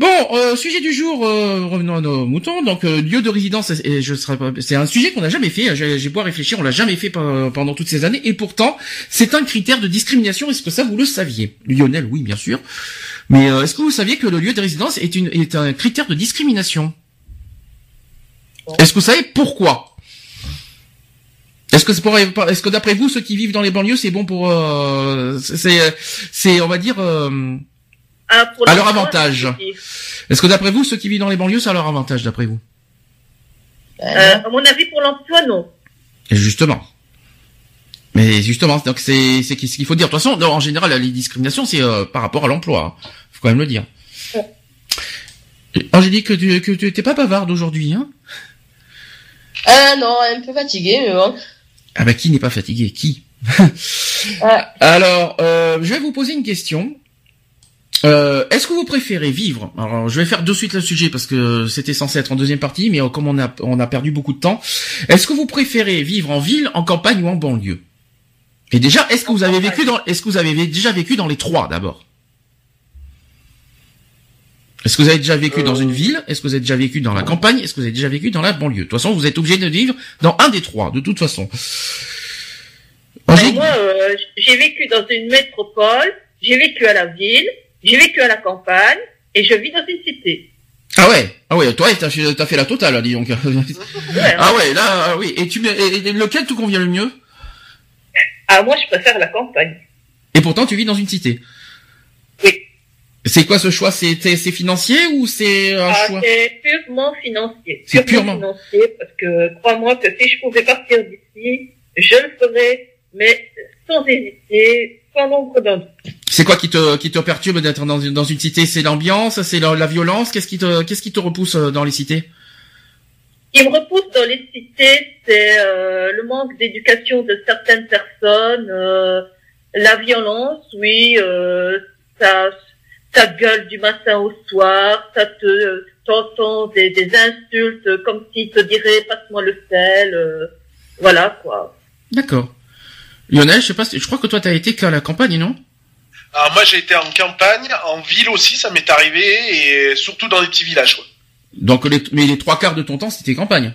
Bon, euh, sujet du jour, euh, revenons à nos moutons. Donc, euh, lieu de résidence, c'est un sujet qu'on n'a jamais fait. hein, J'ai beau réfléchir, on l'a jamais fait pe- pendant toutes ces années, et pourtant, c'est un critère de discrimination. Est-ce que ça vous le saviez, Lionel Oui, bien sûr. Mais euh, est-ce que vous saviez que le lieu de résidence est, est un critère de discrimination? Est-ce que vous savez pourquoi? Est-ce que pour, est-ce que d'après vous, ceux qui vivent dans les banlieues, c'est bon pour, euh, c'est, on va dire. Euh, Ah, pour À leur avantage. Est-ce que d'après vous, ceux qui vivent dans les banlieues, c'est à leur avantage, d'après vous? Euh, à mon avis, pour l'emploi, non. Et Justement. Mais justement, donc c'est c'est ce qu'il faut dire. De toute façon, non, en général, les discriminations, c'est euh, par rapport à l'emploi. Hein. Faut quand même le dire. Et Angélique, que tu que t'es pas bavarde aujourd'hui, hein? Ah non, un peu fatigué, mais bon. Ah bah qui n'est pas fatigué Qui? Ouais. Alors, euh, je vais vous poser une question. Euh, Est-ce que vous préférez vivre Alors, je vais faire de suite le sujet parce que c'était censé être en deuxième partie, mais euh, comme on a on a perdu beaucoup de temps, est-ce que vous préférez vivre en ville, en campagne ou en banlieue? Et déjà, est-ce que vous avez vécu dans Est-ce que vous avez déjà vécu dans les trois d'abord? Est-ce que vous avez déjà vécu dans une ville? Est-ce que vous avez déjà vécu dans la campagne? Est-ce que vous avez déjà vécu dans la banlieue? De toute façon, vous êtes obligé de vivre dans un des trois, de toute façon. Ben, Angélique moi, euh, j'ai vécu dans une métropole, j'ai vécu à la ville, j'ai vécu à la campagne, et je vis dans une cité. Ah ouais, ah ouais, toi t'as fait, t'as fait la totale, dis donc. ah ouais, là, ah oui. Et tu, et, et lequel te convient le mieux? Ah, moi, je préfère la campagne. Et pourtant, tu vis dans une cité. Oui. C'est quoi ce choix? C'est, financier ou c'est un Ah, choix? c'est purement financier. C'est purement. financier, parce que crois-moi que si je pouvais partir d'ici, je le ferais, mais sans hésiter, sans nombre d'un doute. C'est quoi qui te qui te perturbe d'être dans une dans une cité? C'est l'ambiance, c'est la, la violence? Qu'est-ce qui te qu'est-ce qui te repousse euh, dans les cités? Ce qui me repousse dans les cités, c'est euh, le manque d'éducation de certaines personnes, euh, la violence, oui, euh, ça, ça gueule du matin au soir, ça te t'entends des, des insultes comme s'ils te diraient passe-moi le sel, euh, voilà quoi. D'accord. Lionel, je sais pas, je crois que toi t'as été qu'à la campagne, non? Alors moi j'ai été en campagne, en ville aussi, ça m'est arrivé, et surtout dans les petits villages. Quoi. Donc les mais les trois quarts de ton temps c'était campagne.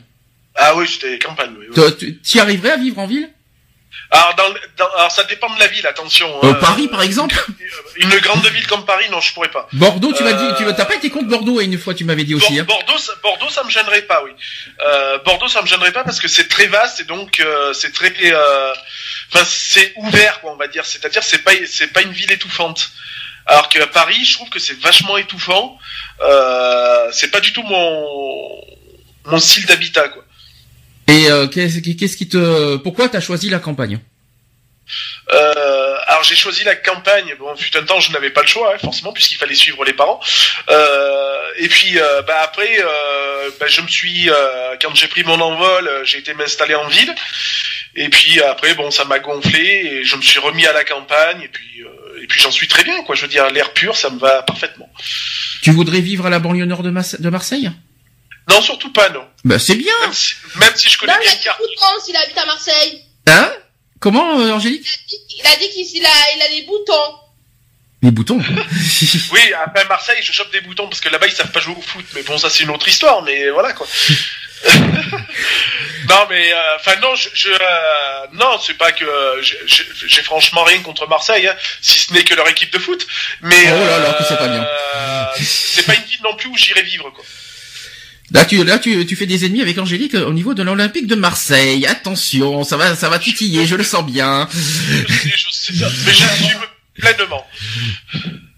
Ah oui, c'était campagne. Oui, oui. Toi, Tu tu y arriverais à vivre en ville? Alors, dans, dans- alors ça dépend de la ville, attention. Euh, hein. Paris par exemple Une grande ville comme Paris, non, je pourrais pas. Bordeaux, tu m'as dit, Euh, tu t'as pas été contre Bordeaux une fois, tu m'avais dit aussi. Hein. Bordeaux, ça, Bordeaux, ça me gênerait pas, oui. Euh, Bordeaux, ça me gênerait pas parce que c'est très vaste et donc euh, c'est très, euh, enfin c'est ouvert, quoi, on va dire. C'est-à-dire c'est pas, c'est pas une ville étouffante. Alors que à Paris, je trouve que c'est vachement étouffant. Euh, c'est pas du tout mon mon style d'habitat, quoi. Et euh, qu'est-ce qui te, pourquoi t'as choisi la campagne? Euh, alors j'ai choisi la campagne. Bon, fut un temps, je n'avais pas le choix, hein, forcément, puisqu'il fallait suivre les parents. Euh, et puis, euh, bah après, euh, bah, je me suis, euh, quand j'ai pris mon envol, j'ai été m'installer en ville. Et puis après, bon, ça m'a gonflé et je me suis remis à la campagne. Et puis, euh, et puis j'en suis très bien, quoi. Je veux dire, l'air pur, ça me va parfaitement. Tu voudrais vivre à la banlieue nord de, Mas- de Marseille? Non, surtout pas, non. Bah c'est bien. Même si, même si je connais Non, il bien a le dit boutons s'il habite à Marseille. Hein? Comment, euh, Angélique? Il a dit qu'il a, il a des boutons. Les boutons. Oui, après Marseille, je chope des boutons parce que là-bas ils savent pas jouer au foot. Mais bon, ça c'est une autre histoire. Mais voilà quoi. non, mais euh, enfin non, je, je euh, non, c'est pas que euh, j'ai franchement rien contre Marseille, hein, si ce n'est que leur équipe de foot. Mais Oh là là, que c'est pas bien. c'est pas une ville non plus où j'irai vivre quoi. Là, tu, là, tu, tu fais des ennemis avec Angélique euh, au niveau de l'Olympique de Marseille. Attention, ça va, ça va titiller, je le sens bien. Je sais, je sais, mais j'assume pleinement.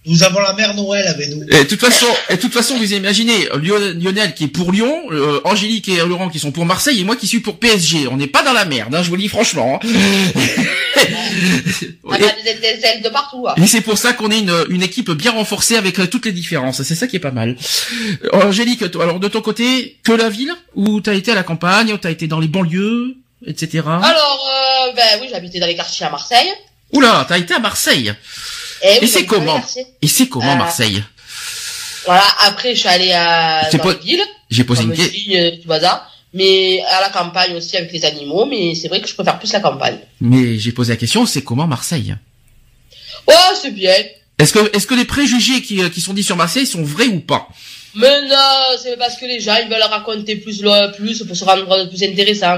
Nous avons la mère Noël avec nous. Et de toute façon, et de toute façon, vous imaginez Lio- Lionel qui est pour Lyon, euh, Angélique et Laurent qui sont pour Marseille et moi qui suis pour PSG. On n'est pas dans la merde, hein, je vous le dis franchement. hein. Ça a des étincelles de partout. hein. Et c'est pour ça qu'on est une, une équipe bien renforcée avec euh, toutes les différences. C'est ça qui est pas mal. Euh, Angélique, alors de ton côté, que la ville ou t'as été à la campagne, ou t'as été dans les banlieues, etc. Alors, euh, ben oui, j'habitais dans les quartiers à Marseille. Oula, t'as été à Marseille. Et, Et oui, c'est comment. Et c'est comment Euh, Marseille Voilà, après, je suis allée à, dans pas- les villes. J'ai posé une question. euh, bazar. Mais à la campagne aussi avec les animaux, mais c'est vrai que je préfère plus la campagne. Mais j'ai posé la question, c'est comment Marseille? Oh, c'est bien. Est-ce que est-ce que les préjugés qui, euh, qui sont dits sur Marseille sont vrais ou pas? Mais non, c'est parce que les gens, ils veulent raconter plus, plus pour se rendre plus intéressant.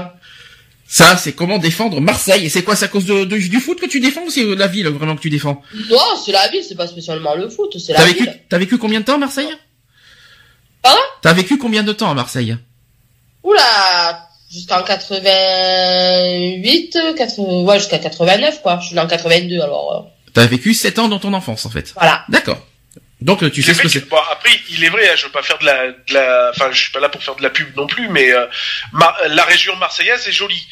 Ça, c'est comment défendre Marseille. Et c'est quoi, c'est à cause de, de- du foot que tu défends ou c'est euh, la ville vraiment que tu défends? Non, c'est la ville, c'est pas spécialement le foot, c'est T'as la vécu, ville. t'as vécu combien de temps à Marseille? Pardon? T'as vécu combien de temps à Marseille? Oula, jusqu'en 88, 80, ouais, jusqu'à 89, quoi. Je suis né en 82, alors, euh, T'as vécu 7 ans dans ton enfance, en fait. voilà. D'accord. Donc tu sais ce que c'est. bon, après, il est vrai, hein, je veux pas faire de la, de la, enfin, je suis pas là pour faire de la pub non plus, mais euh, Mar- la région marseillaise est jolie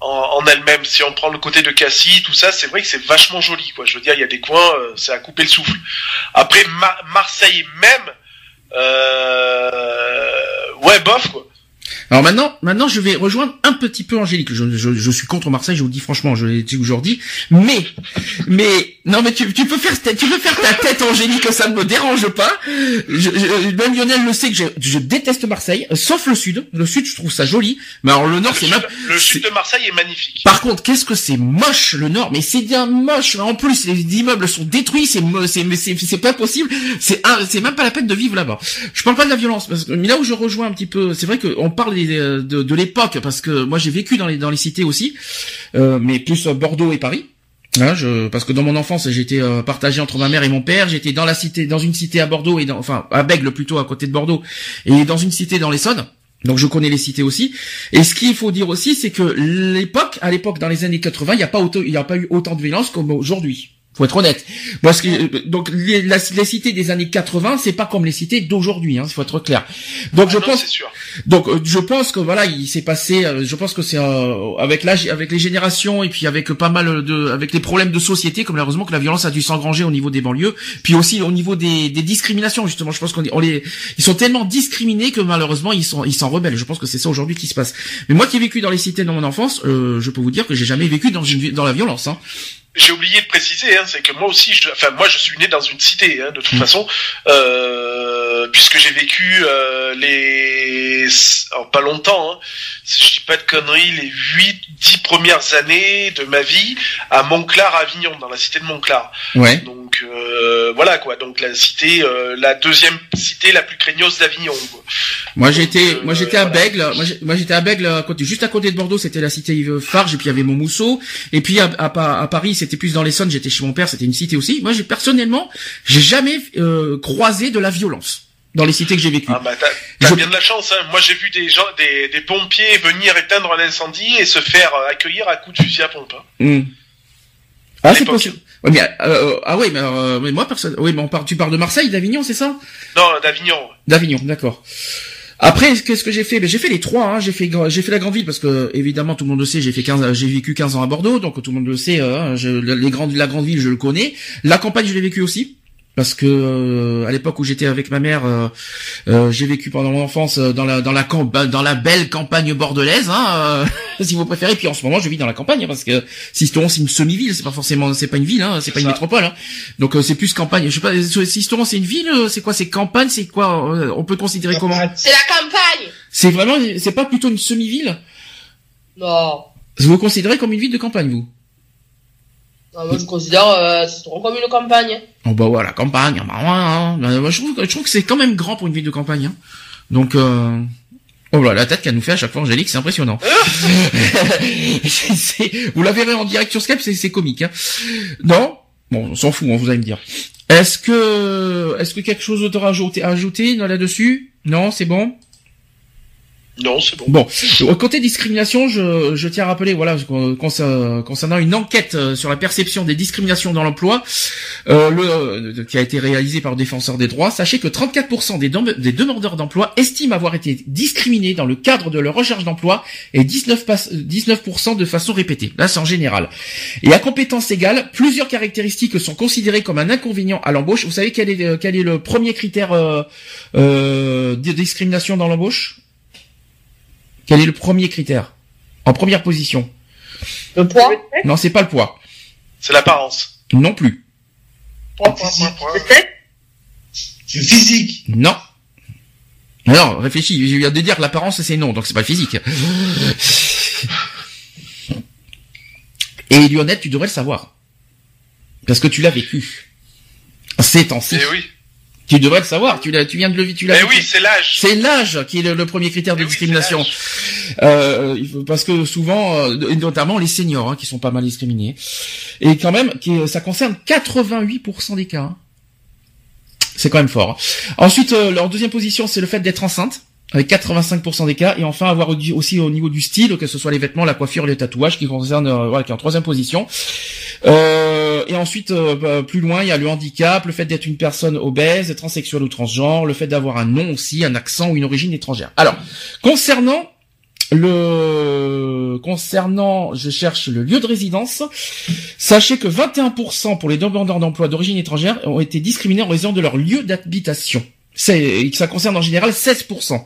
en, en elle-même. Si on prend le côté de Cassis, tout ça, c'est vrai que c'est vachement joli, quoi. Je veux dire, il y a des coins, euh, c'est à couper le souffle. Après, Ma- Marseille même, euh, ouais, bof, quoi. Alors maintenant, maintenant, je vais rejoindre un petit peu Angélique. Je, je, je suis contre Marseille, je vous le dis franchement, je l'ai dit aujourd'hui. Mais, mais, non, mais tu, tu peux faire, ta- tu peux faire ta tête, Angélique, ça ne me dérange pas. Je, je- même Lionel le sait que je, je déteste Marseille, sauf le sud. Le sud, je trouve ça joli. Mais alors le nord, c'est même. le sud de Marseille est magnifique. Par contre, qu'est-ce que c'est moche le Nord, mais c'est bien moche. En plus, les immeubles sont détruits, c'est c'est c'est c'est pas possible. C'est c'est même pas la peine de vivre là-bas. Je parle pas de la violence parce que mais là où je rejoins un petit peu, c'est vrai qu'on parle des- de, de l'époque parce que moi j'ai vécu dans les dans les cités aussi, euh, mais plus euh, Bordeaux et Paris. Hein, je, parce que dans mon enfance, j'étais euh, partagé entre ma mère et mon père. J'étais dans la cité, dans une cité à Bordeaux et dans, enfin à Bègle plutôt à côté de Bordeaux, et dans une cité dans l'Essonne. Donc je connais les cités aussi. Et ce qu'il faut dire aussi, c'est que l'époque, à l'époque, dans les années 80, il n'y a pas autant, il y a pas eu autant de violence comme aujourd'hui. Faut être honnête. Parce que euh, donc les, la- les cités des années 80, c'est pas comme les cités d'aujourd'hui. Hein, faut être clair. Donc Ah je non, pense, sûr. donc euh, je pense que voilà, il s'est passé. euh, je pense que c'est euh, avec l'âge, avec les générations et puis avec pas mal de, avec les problèmes de société, comme malheureusement que la violence a dû s'engranger au niveau des banlieues, puis aussi au niveau des, des discriminations justement. Je pense qu'on on les, ils sont tellement discriminés que malheureusement ils sont, ils s'en rebellent. Je pense que c'est ça aujourd'hui qui se passe. Mais moi qui ai vécu dans les cités dans mon enfance, euh, je peux vous dire que j'ai jamais vécu dans une, dans la violence. Hein. J'ai oublié de préciser, hein, c'est que moi aussi, je, enfin moi je suis né dans une cité, hein, de toute Mm. façon, euh, puisque j'ai vécu euh, les, alors, pas longtemps, hein, je dis pas de conneries, les huit, dix premières années de ma vie à Montclar, Avignon, dans la cité de Montclar. Ouais. Donc euh, voilà quoi, donc la cité, euh, la deuxième cité la plus craignos d'Avignon. Moi j'étais, moi j'étais à. Bègle. Moi j'étais à Bègle, juste à côté de Bordeaux, c'était la cité Yves Farge, et puis il y avait Montmousseau. Et puis à, à, Pa- à Paris, c'était plus dans l'Essonne. J'étais chez mon père, c'était une cité aussi. Moi j'ai personnellement, j'ai jamais euh, croisé de la violence dans les cités que j'ai vécues. Ah bah t'as Je- bien de la chance. Hein. Moi j'ai vu des gens, des, des pompiers venir éteindre un incendie et se faire euh, accueillir à coups de fusil à pompe. hein. Hmm. Ah c'est possible. Ouais, mais, euh, ah oui, mais, euh, mais moi personne. Oui, mais on tu parles de Marseille, d'Avignon, c'est ça? Non, d'Avignon. D'Avignon, d'accord. Après, qu'est-ce que j'ai fait? Ben j'ai fait les trois. Hein. J'ai fait, j'ai fait la grande ville parce que évidemment tout le monde le sait. J'ai fait 15, j'ai vécu 15 ans à Bordeaux, donc tout le monde le sait. euh, je, les grandes, la grande ville, je le connais. La campagne, je l'ai vécu aussi parce que euh, à l'époque où j'étais avec ma mère, euh, euh, j'ai vécu pendant mon enfance euh, dans la dans la camp- dans la belle campagne bordelaise, hein, euh, si vous préférez. Puis en ce moment, je vis dans la campagne hein, parce que Sisteron c'est une semi-ville, c'est pas forcément, c'est pas une ville, hein, c'est pas une métropole. Hein. Donc euh, c'est plus campagne. Je sais pas, Sisteron c'est une ville, euh, c'est quoi, c'est campagne, c'est quoi euh, On peut considérer comment C'est la campagne C'est vraiment, c'est pas plutôt une semi-ville? Non. Vous considérez comme une ville de campagne, vous? Non, moi, je considère euh, c'est comme une campagne. Oh bah voilà, campagne. Bah, ouais, hein. Bah, moi, je trouve, je trouve que c'est quand même grand pour une ville de campagne. Hein. Donc, euh... oh là, la tête qu'elle nous fait à chaque fois, Angélique, c'est impressionnant. C'est- c'est- Vous la verrez en direct sur Skype, c'est c'est comique. Hein. Non? Bon, on s'en fout, on vous allez me dire. Est-ce que, est-ce que quelque chose d'autre à ajouter, à ajouter là-dessus? Non, c'est bon? Non, c'est bon. Bon, au côté discrimination, je, je tiens à rappeler, voilà, con- concer- concernant une enquête euh, sur la perception des discriminations dans l'emploi, euh, euh, qui a été réalisée par le défenseur des droits, sachez que 34% des, dem- des demandeurs d'emploi estiment avoir été discriminés dans le cadre de leur recherche d'emploi et 19, pas- 19% de façon répétée. Là, c'est en général. Et à compétence égale, plusieurs caractéristiques sont considérées comme un inconvénient à l'embauche. Vous savez quel est, euh, le premier critère euh, euh, de discrimination dans l'embauche? Quel est le premier critère En première position. Le poids Non, c'est pas le poids. C'est l'apparence. Non plus. Point, point, point, point. Le sexe C'est physique. Non. Alors, réfléchis, je viens de dire que l'apparence c'est non, donc c'est pas le physique. Et Lionette, tu devrais le savoir. Parce que tu l'as vécu. Ces temps-ci. Eh oui. Tu devrais le savoir, tu, tu viens de le tu l'as vécu. oui, c'est l'âge. C'est l'âge qui est le, le premier critère de Eh discrimination. Euh, parce que souvent, euh, notamment les seniors, hein, qui sont pas mal discriminés, et quand même, qui, ça concerne 88% des cas. hein. C'est quand même fort. hein. Ensuite, euh, leur deuxième position, c'est le fait d'être enceinte, avec 85% des cas, et enfin avoir au- aussi au niveau du style, que ce soit les vêtements, la coiffure, les tatouages, qui concernent, euh, voilà, qui est en troisième position. Euh, et ensuite, euh, bah, plus loin, il y a le handicap, le fait d'être une personne obèse, transsexuelle ou transgenre, le fait d'avoir un nom aussi, un accent ou une origine étrangère. Alors, concernant le concernant, je cherche le lieu de résidence. Sachez que 21% pour les demandeurs d'emploi d'origine étrangère ont été discriminés en raison de leur lieu d'habitation. C'est, ça concerne en général 16%.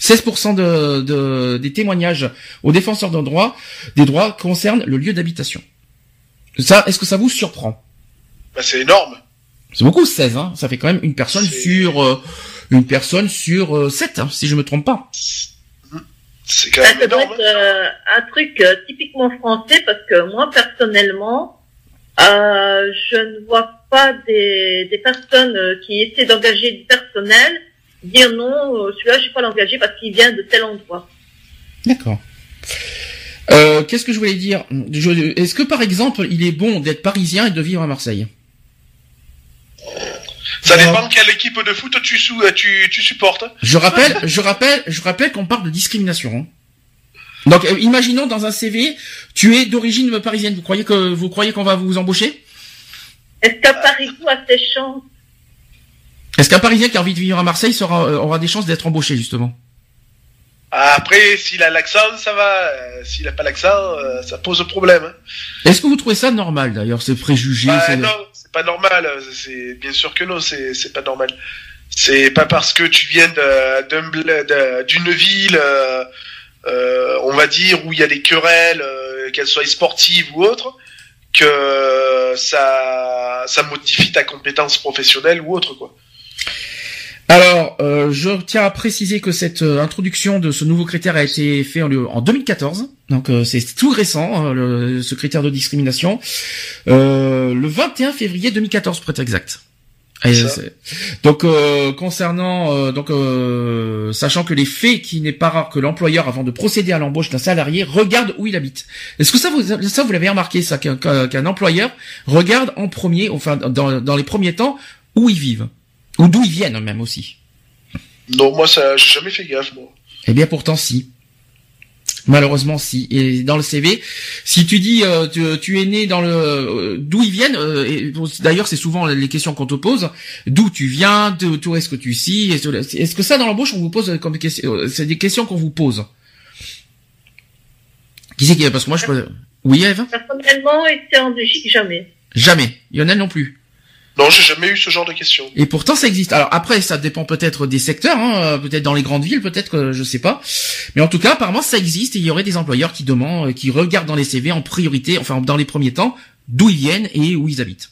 16% de, de- des témoignages aux défenseurs de droits, des droits concernent le lieu d'habitation. Ça, est-ce que ça vous surprend Bah, c'est énorme. C'est beaucoup 16, hein. Ça fait quand même une personne sur euh, une personne sur euh, 7, hein, si je me trompe pas. C'est quand Ça, même ça doit énorme. être euh, un truc euh, typiquement français parce que moi, personnellement, euh, je ne vois pas des, des personnes euh, qui essaient d'engager du personnel dire non, euh, celui-là, je ne vais pas l'engager parce qu'il vient de tel endroit. D'accord. Euh, Qu'est-ce que je voulais dire? Est-ce que par exemple, il est bon d'être parisien et de vivre à Marseille? Ça dépend de quelle équipe de foot tu, sou- euh, tu, tu supportes. Je rappelle, je rappelle, je rappelle qu'on parle de discrimination. hein. Donc, euh, imaginons dans un CV, tu es d'origine parisienne. Vous croyez que vous croyez qu'on va vous embaucher? Est-ce qu'à Paris-Coup a ses chances? Est-ce qu'un Parisien qui a envie de vivre à Marseille sera, euh, aura des chances d'être embauché justement? Après, s'il a l'accent, ça va. Euh, S'il a pas l'accent, euh, ça pose problème. hein. Est-ce que vous trouvez ça normal d'ailleurs, ces préjugés Bah, non, c'est pas normal. euh, C'est bien sûr que non, c'est c'est pas normal. C'est pas parce que tu viens d'une ville, euh, euh, on va dire, où il y a des querelles, euh, qu'elles soient sportives ou autres, que ça ça modifie ta compétence professionnelle ou autre quoi. Alors, euh, je tiens à préciser que cette euh, introduction de ce nouveau critère a été fait en, en 2014, donc euh, c'est tout récent, hein, le- ce critère de discrimination, euh, le 21 février 2014 pour être exact. Et donc euh, concernant euh, donc euh, sachant que les faits qu'il n'est pas rare que l'employeur avant de procéder à l'embauche d'un salarié regarde où il habite. Est-ce que ça vous ça vous l'avez remarqué ça qu'un employeur regarde en premier enfin dans, dans les premiers temps où ils vivent? Ou d'où ils viennent même aussi. Non, moi ça, j'ai jamais fait gaffe moi. Eh bien pourtant si. Malheureusement si. Et dans le CV, si tu dis euh, tu, tu es né dans le euh, d'où ils viennent, euh, d'ailleurs c'est souvent les questions qu'on te pose, d'où tu viens, d'où est-ce que tu suis, est-ce que ça dans l'embauche on vous pose comme question, euh, c'est des questions qu'on vous pose. Qui c'est qui parce que moi je peux... Oui Eve? Personnellement, été en Belgique, jamais. Jamais. Lionel non plus. Non, j'ai jamais eu ce genre de questions. Et pourtant, ça existe. Alors après, ça dépend peut-être des secteurs, hein, euh, peut-être dans les grandes villes, peut-être que je sais pas. Mais en tout cas, apparemment, ça existe et il y aurait des employeurs qui demandent, euh, qui regardent dans les CV en priorité, enfin dans les premiers temps, d'où ils viennent et où ils habitent.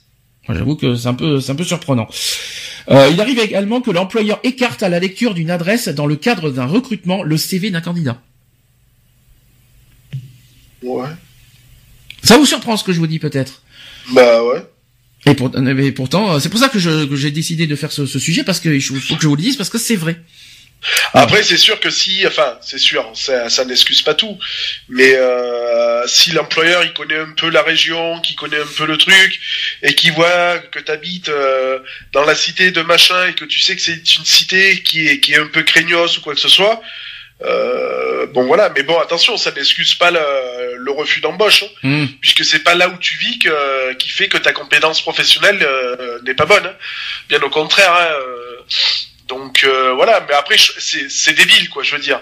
J'avoue que c'est un peu, c'est un peu surprenant. Euh, il arrive également que l'employeur écarte à la lecture d'une adresse dans le cadre d'un recrutement le CV d'un candidat. Ouais. Ça vous surprend ce que je vous dis peut-être? Bah ouais. Et, pour- mais pourtant, euh, c'est pour ça que j'ai décidé de faire ce, ce sujet parce que faut que je vous le dise parce que c'est vrai. Après, c'est sûr que si, enfin, c'est sûr, ça, ça n'excuse pas tout, mais euh, si l'employeur il connaît un peu la région, qui connaît un peu le truc, et qui voit que tu habites dans la cité de machin et que tu sais que c'est une cité qui est qui est un peu craignos ou quoi que ce soit, Euh, bon voilà, mais bon attention, ça n'excuse pas le, le refus d'embauche, hein, Hmm. puisque c'est pas là où tu vis que, qui fait que ta compétence professionnelle euh, n'est pas bonne. hein. Bien au contraire. hein, euh, donc euh, voilà, mais après c'est débile quoi, je veux dire.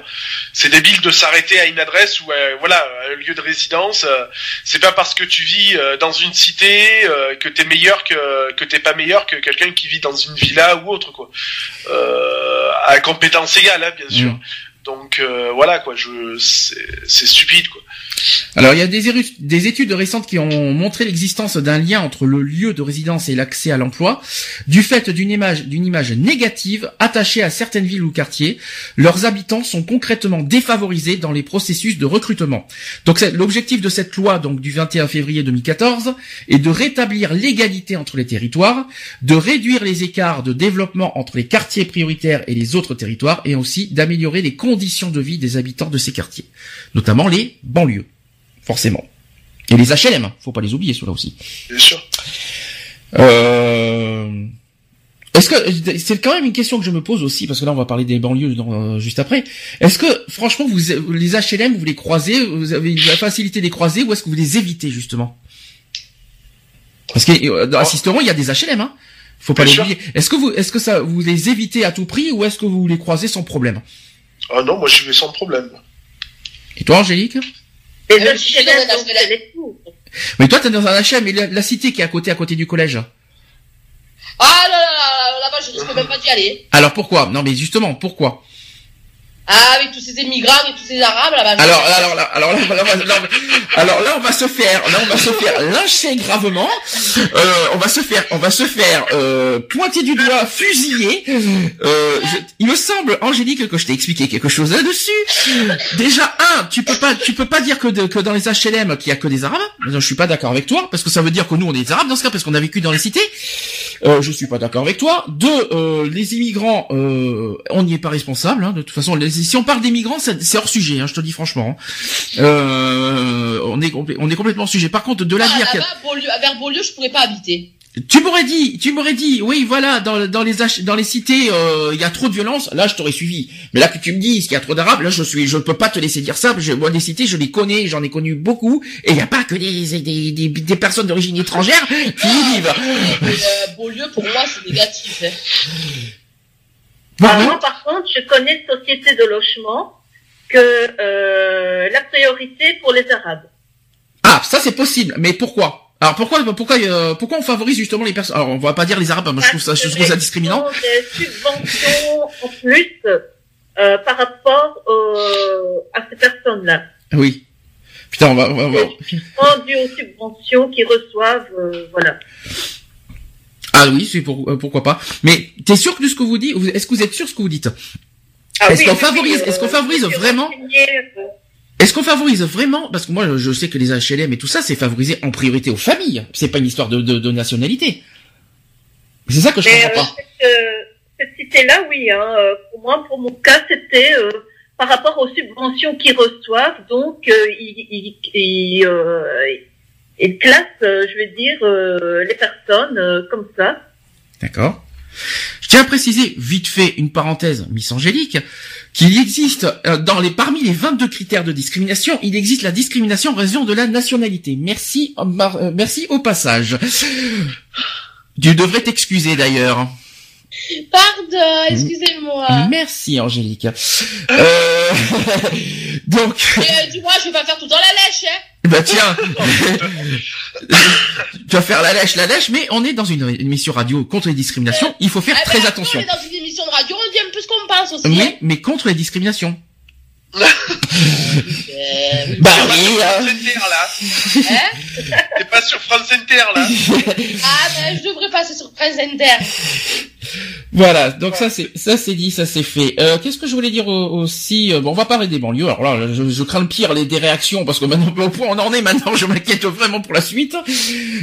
C'est débile de s'arrêter à une adresse ou à, voilà à un lieu de résidence. euh, c'est pas parce que tu vis euh, dans une cité euh, que t'es meilleur que que t'es pas meilleur que quelqu'un qui vit dans une villa ou autre quoi. Euh, à compétence égale, hein, bien sûr. Mm. Donc euh, voilà quoi, je c'est stupide quoi. Alors il y a des, des études récentes qui ont montré l'existence d'un lien entre le lieu de résidence et l'accès à l'emploi, du fait d'une image d'une image négative attachée à certaines villes ou quartiers. Leurs habitants sont concrètement défavorisés dans les processus de recrutement. Donc l'objectif de cette loi donc du 21 février 2014 est de rétablir l'égalité entre les territoires, de réduire les écarts de développement entre les quartiers prioritaires et les autres territoires et aussi d'améliorer les conditions de vie des habitants de ces quartiers, notamment les banlieues forcément. Et les HLM, faut pas les oublier ceux-là aussi. Bien sûr. Euh... Est-ce que c'est quand même une question que je me pose aussi parce que là on va parler des banlieues dans, euh, juste après. Est-ce que franchement vous les HLM vous les croisez, vous avez la facilité de les croiser ou est-ce que vous les évitez justement? Parce que euh, dans. Assisteron il y a des HLM hein. Faut pas Bien les oublier. Est-ce que vous est-ce que ça vous les évitez à tout prix ou est-ce que vous les croisez sans problème? Ah non, moi je vais sans problème. Et toi Angélique? Les donc. Mais toi t'es dans un HLM mais la, la cité qui est à côté à côté du collège. Ah là là là, là-bas, je risque même pas d'y aller. Alors pourquoi? Non mais justement pourquoi? Ah, avec tous ces immigrants et tous ces arabes là-bas. Alors, alors, là, alors là, alors là, on va se faire, là, on va se faire lyncher gravement. Euh, on va se faire, on va se faire euh, pointer du doigt, fusiller. Euh, je- il me semble, Angélique, que je t'ai expliqué quelque chose là-dessus. Déjà, un, tu peux pas, tu peux pas dire que, de- que dans les HLM qu'il y a que des Arabes. Je suis pas d'accord avec toi, parce que ça veut dire que nous on est des Arabes dans ce cas, parce qu'on a vécu dans les cités. Euh, je suis pas d'accord avec toi. Deux, euh, les immigrants, euh, on n'y est pas responsable. Hein, de toute façon, les- si on parle des migrants, c'est hors sujet. Hein, je te dis franchement. hein. Euh, on est complè- on est complètement hors sujet. Par contre, de la Ah, a- là-bas, Beaulieu- vers Beaulieu, je pourrais pas habiter. tu m'aurais dit, tu m'aurais dit, oui, voilà, dans, dans les H- dans les cités, euh, il y a trop de violence. Là, je t'aurais suivi. Mais là que tu me dis qu'il y a trop d'arabes, là, je suis, je peux pas te laisser dire ça. Je, moi, les cités, je les connais, j'en ai connu beaucoup, et il y a pas que des des, des, des personnes d'origine étrangère qui y vivent. Euh, Beaulieu, pour moi, c'est négatif. Hein. Alors, bon. moi, par contre, je connais une société de logement que euh, la priorité pour les Arabes. Ah, ça c'est possible, mais pourquoi? Alors pourquoi pourquoi euh, pourquoi on favorise justement les personnes? Alors on va pas dire les arabes, moi je trouve ça je trouve ça discriminant. Des subventions en plus euh, par rapport à ces personnes-là. Oui. Putain, on va, on va, on va- Rendues aux subventions qu'ils reçoivent, euh, voilà. Ah oui, c'est pour, euh, pourquoi pas. Mais t'es sûr de ce que vous dites Est-ce que vous êtes sûr de ce que vous dites? Ah Est-ce qu'on favorise- est-ce qu'on favorise vraiment Est-ce qu'on favorise vraiment Parce que moi, je- sais que les HLM et tout ça, c'est favorisé en priorité aux familles. C'est pas une histoire de, de, de nationalité. C'est ça que je Mais comprends euh, pas. cette, euh, cette cité-là, oui. Hein, euh, pour moi, pour mon cas, c'était euh, par rapport aux subventions qu'ils reçoivent. Donc, euh, ils, ils, ils, ils classent, euh, je vais dire, euh, les personnes euh, comme ça. D'accord. Je tiens à préciser, vite fait, une parenthèse, Miss Angélique, qu'il existe, dans les, parmi les 22 critères de discrimination, il existe la discrimination en raison de la nationalité. Merci, merci au passage. Tu devrais t'excuser d'ailleurs. Pardon, excusez-moi. Merci Angélique. Euh, donc, Et euh, dis-moi, je vais pas faire tout le temps la lèche, hein. bah tiens, tu vas faire la lèche, la lèche, mais on est dans une émission radio contre les discriminations, il faut faire Eh ben, très attention. On est dans une émission de radio, on dit un peu ce qu'on pense aussi. Oui, hein. mais contre les discriminations. Euh, Bah T'es pas oui, sur hein. France Inter là. hein T'es pas sur France Inter là. ah, ben, je devrais passer sur France Inter. Voilà, donc ça c'est ça c'est dit, ça c'est fait. Euh, Qu'est-ce que je voulais dire au- aussi euh, Bon, on va parler des banlieues. Alors là, je, je crains le pire, les des réactions, parce que maintenant au point où on en est maintenant, je m'inquiète vraiment pour la suite.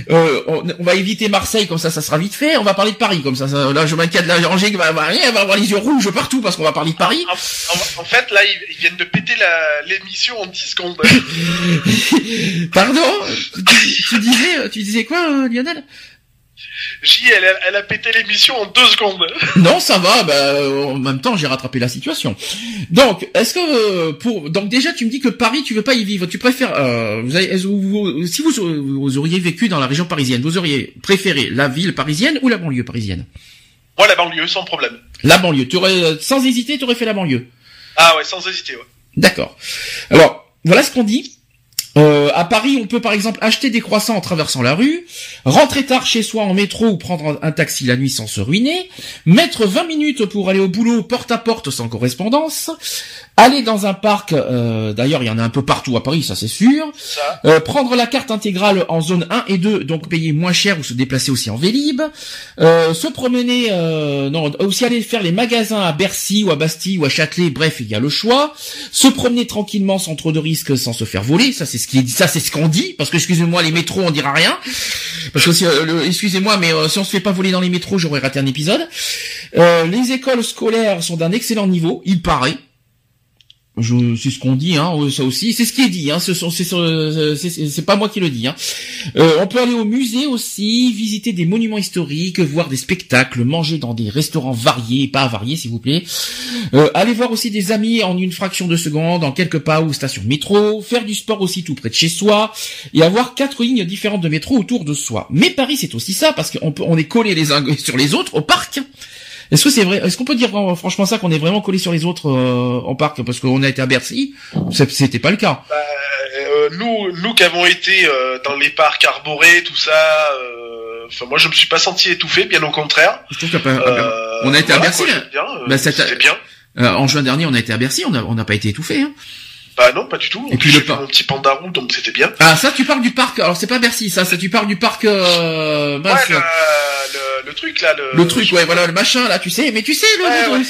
Euh, on, on va éviter Marseille, comme ça, ça sera vite fait. On va parler de Paris, comme ça. ça- là, je m'inquiète. Là, Angers va, va, rien, va avoir les yeux rouges partout parce qu'on va parler de Paris. En, en- en fait, là, ils, ils viennent de péter l'émission en 10 secondes. Pardon? Tu, tu disais, tu disais quoi, euh, Lionel? J, elle, a- elle a pété l'émission en deux secondes. Non, ça va. Bah, en même temps, j'ai rattrapé la situation. Donc, est-ce que euh, pour donc déjà, tu me dis que Paris, tu veux pas y vivre. Tu préfères. Euh, vous avez, est-ce que vous- si vous, vous auriez vécu dans la région parisienne, vous auriez préféré la ville parisienne ou la banlieue parisienne? Moi, la banlieue, sans problème. La banlieue. Tu aurais, euh, sans hésiter, tu aurais fait la banlieue? Ah ouais, sans hésiter, ouais. D'accord. Alors, voilà ce qu'on dit. Euh, à Paris, on peut par exemple acheter des croissants en traversant la rue, rentrer tard chez soi en métro ou prendre un taxi la nuit sans se ruiner, mettre 20 minutes pour aller au boulot porte à porte sans correspondance, aller dans un parc, euh, d'ailleurs il y en a un peu partout à Paris, ça c'est sûr, euh, prendre la carte intégrale en zone 1 et 2, donc payer moins cher ou se déplacer aussi en Vélib, euh, se promener, euh, non, aussi aller faire les magasins à Bercy ou à Bastille ou à Châtelet, bref, il y a le choix, se promener tranquillement sans trop de risques, sans se faire voler, ça c'est ça c'est ce qu'on dit, parce que excusez-moi, les métros on dira rien, parce que si, euh, excusez-moi, mais euh, si on se fait pas voler dans les métros, j'aurais raté un épisode. Euh, les écoles scolaires sont d'un excellent niveau, il paraît. C'est ce qu'on dit, hein, ça aussi, c'est ce qui est dit, hein, euh, c'est, pas moi qui le dis. Hein. Euh, on peut aller au musée aussi, visiter des monuments historiques, voir des spectacles, manger dans des restaurants variés, pas variés s'il vous plaît. Euh, aller voir aussi des amis en une fraction de seconde, en quelques pas ou station métro, faire du sport aussi tout près de chez soi, et avoir quatre lignes différentes de métro autour de soi. Mais Paris c'est aussi ça, parce qu'on peut, on est collés les uns sur les autres au parc. Est-ce que c'est vrai Est-ce qu'on peut dire franchement ça qu'on est vraiment collés sur les autres euh, en parc parce qu'on a été à Bercy C'était pas le cas. Bah, euh, nous, nous qui avons été euh, dans les parcs arborés, tout ça, euh, enfin moi je me suis pas senti étouffé, bien au contraire. Je trouve Euh, on a été à Bercy, quoi, bien, euh, Bah, c'était bien. euh, en juin dernier, on a été à Bercy, on n'a on n'a pas été étouffé. Hein. Bah non, pas du tout. Et puis le parc. mon petit panda roux, donc c'était bien. Ah ça, tu parles du parc. Alors c'est pas Bercy, ça. Ça, tu parles du parc. Euh, Ouais, le, le, le truc là, le, le truc, ouais, voilà, le machin là, tu sais. Mais tu sais, le. Ouais,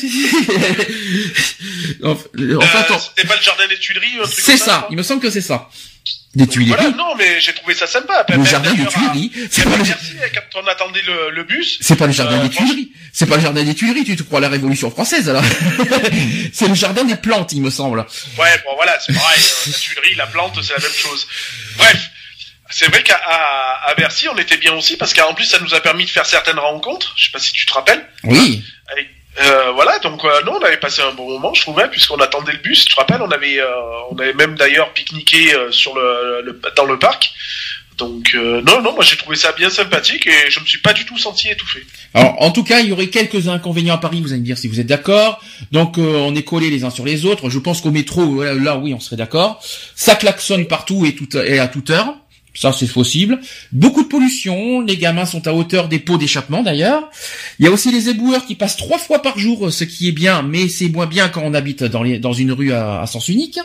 enfin, Euh, c'était pas le jardin des Tuileries, c'est ça. crois Il me semble que c'est ça. Des Tuileries. Voilà, non, mais j'ai trouvé ça sympa. le jardin des à- Tuileries. C'est pas le. Bercy, quand on attendait le, le bus, C'est pas le jardin Euh, des Tuileries. C'est pas le jardin des Tuileries. Tu te crois à la Révolution française alors C'est le jardin des plantes, il me semble. Ouais, bon voilà, c'est pareil. hein, la tuilerie, la plante, c'est la même chose. Bref, c'est vrai qu'à à, à Bercy, on était bien aussi parce qu'en plus, ça nous a permis de faire certaines rencontres. Je sais pas si tu te rappelles. Oui. Euh, voilà, donc euh, non, on avait passé un bon moment, je trouvais, puisqu'on attendait le bus. Tu te rappelles, on avait, euh, on avait même d'ailleurs pique-niqué euh, sur le, dans le parc. Donc euh, non, non, moi j'ai trouvé ça bien sympathique et je me suis pas du tout senti étouffé. Alors, en tout cas, il y aurait quelques inconvénients à Paris, vous allez me dire si vous êtes d'accord. Donc, on est collés les uns sur les autres. Je pense qu'au métro, là, là, oui, on serait d'accord. Ça klaxonne partout et, tout, et à toute heure. Ça, c'est possible. Beaucoup de pollution. Les gamins sont à hauteur des pots d'échappement, d'ailleurs. Il y a aussi les éboueurs qui passent trois fois par jour, ce qui est bien, mais c'est moins bien quand on habite dans, les, dans une rue à, à sens unique.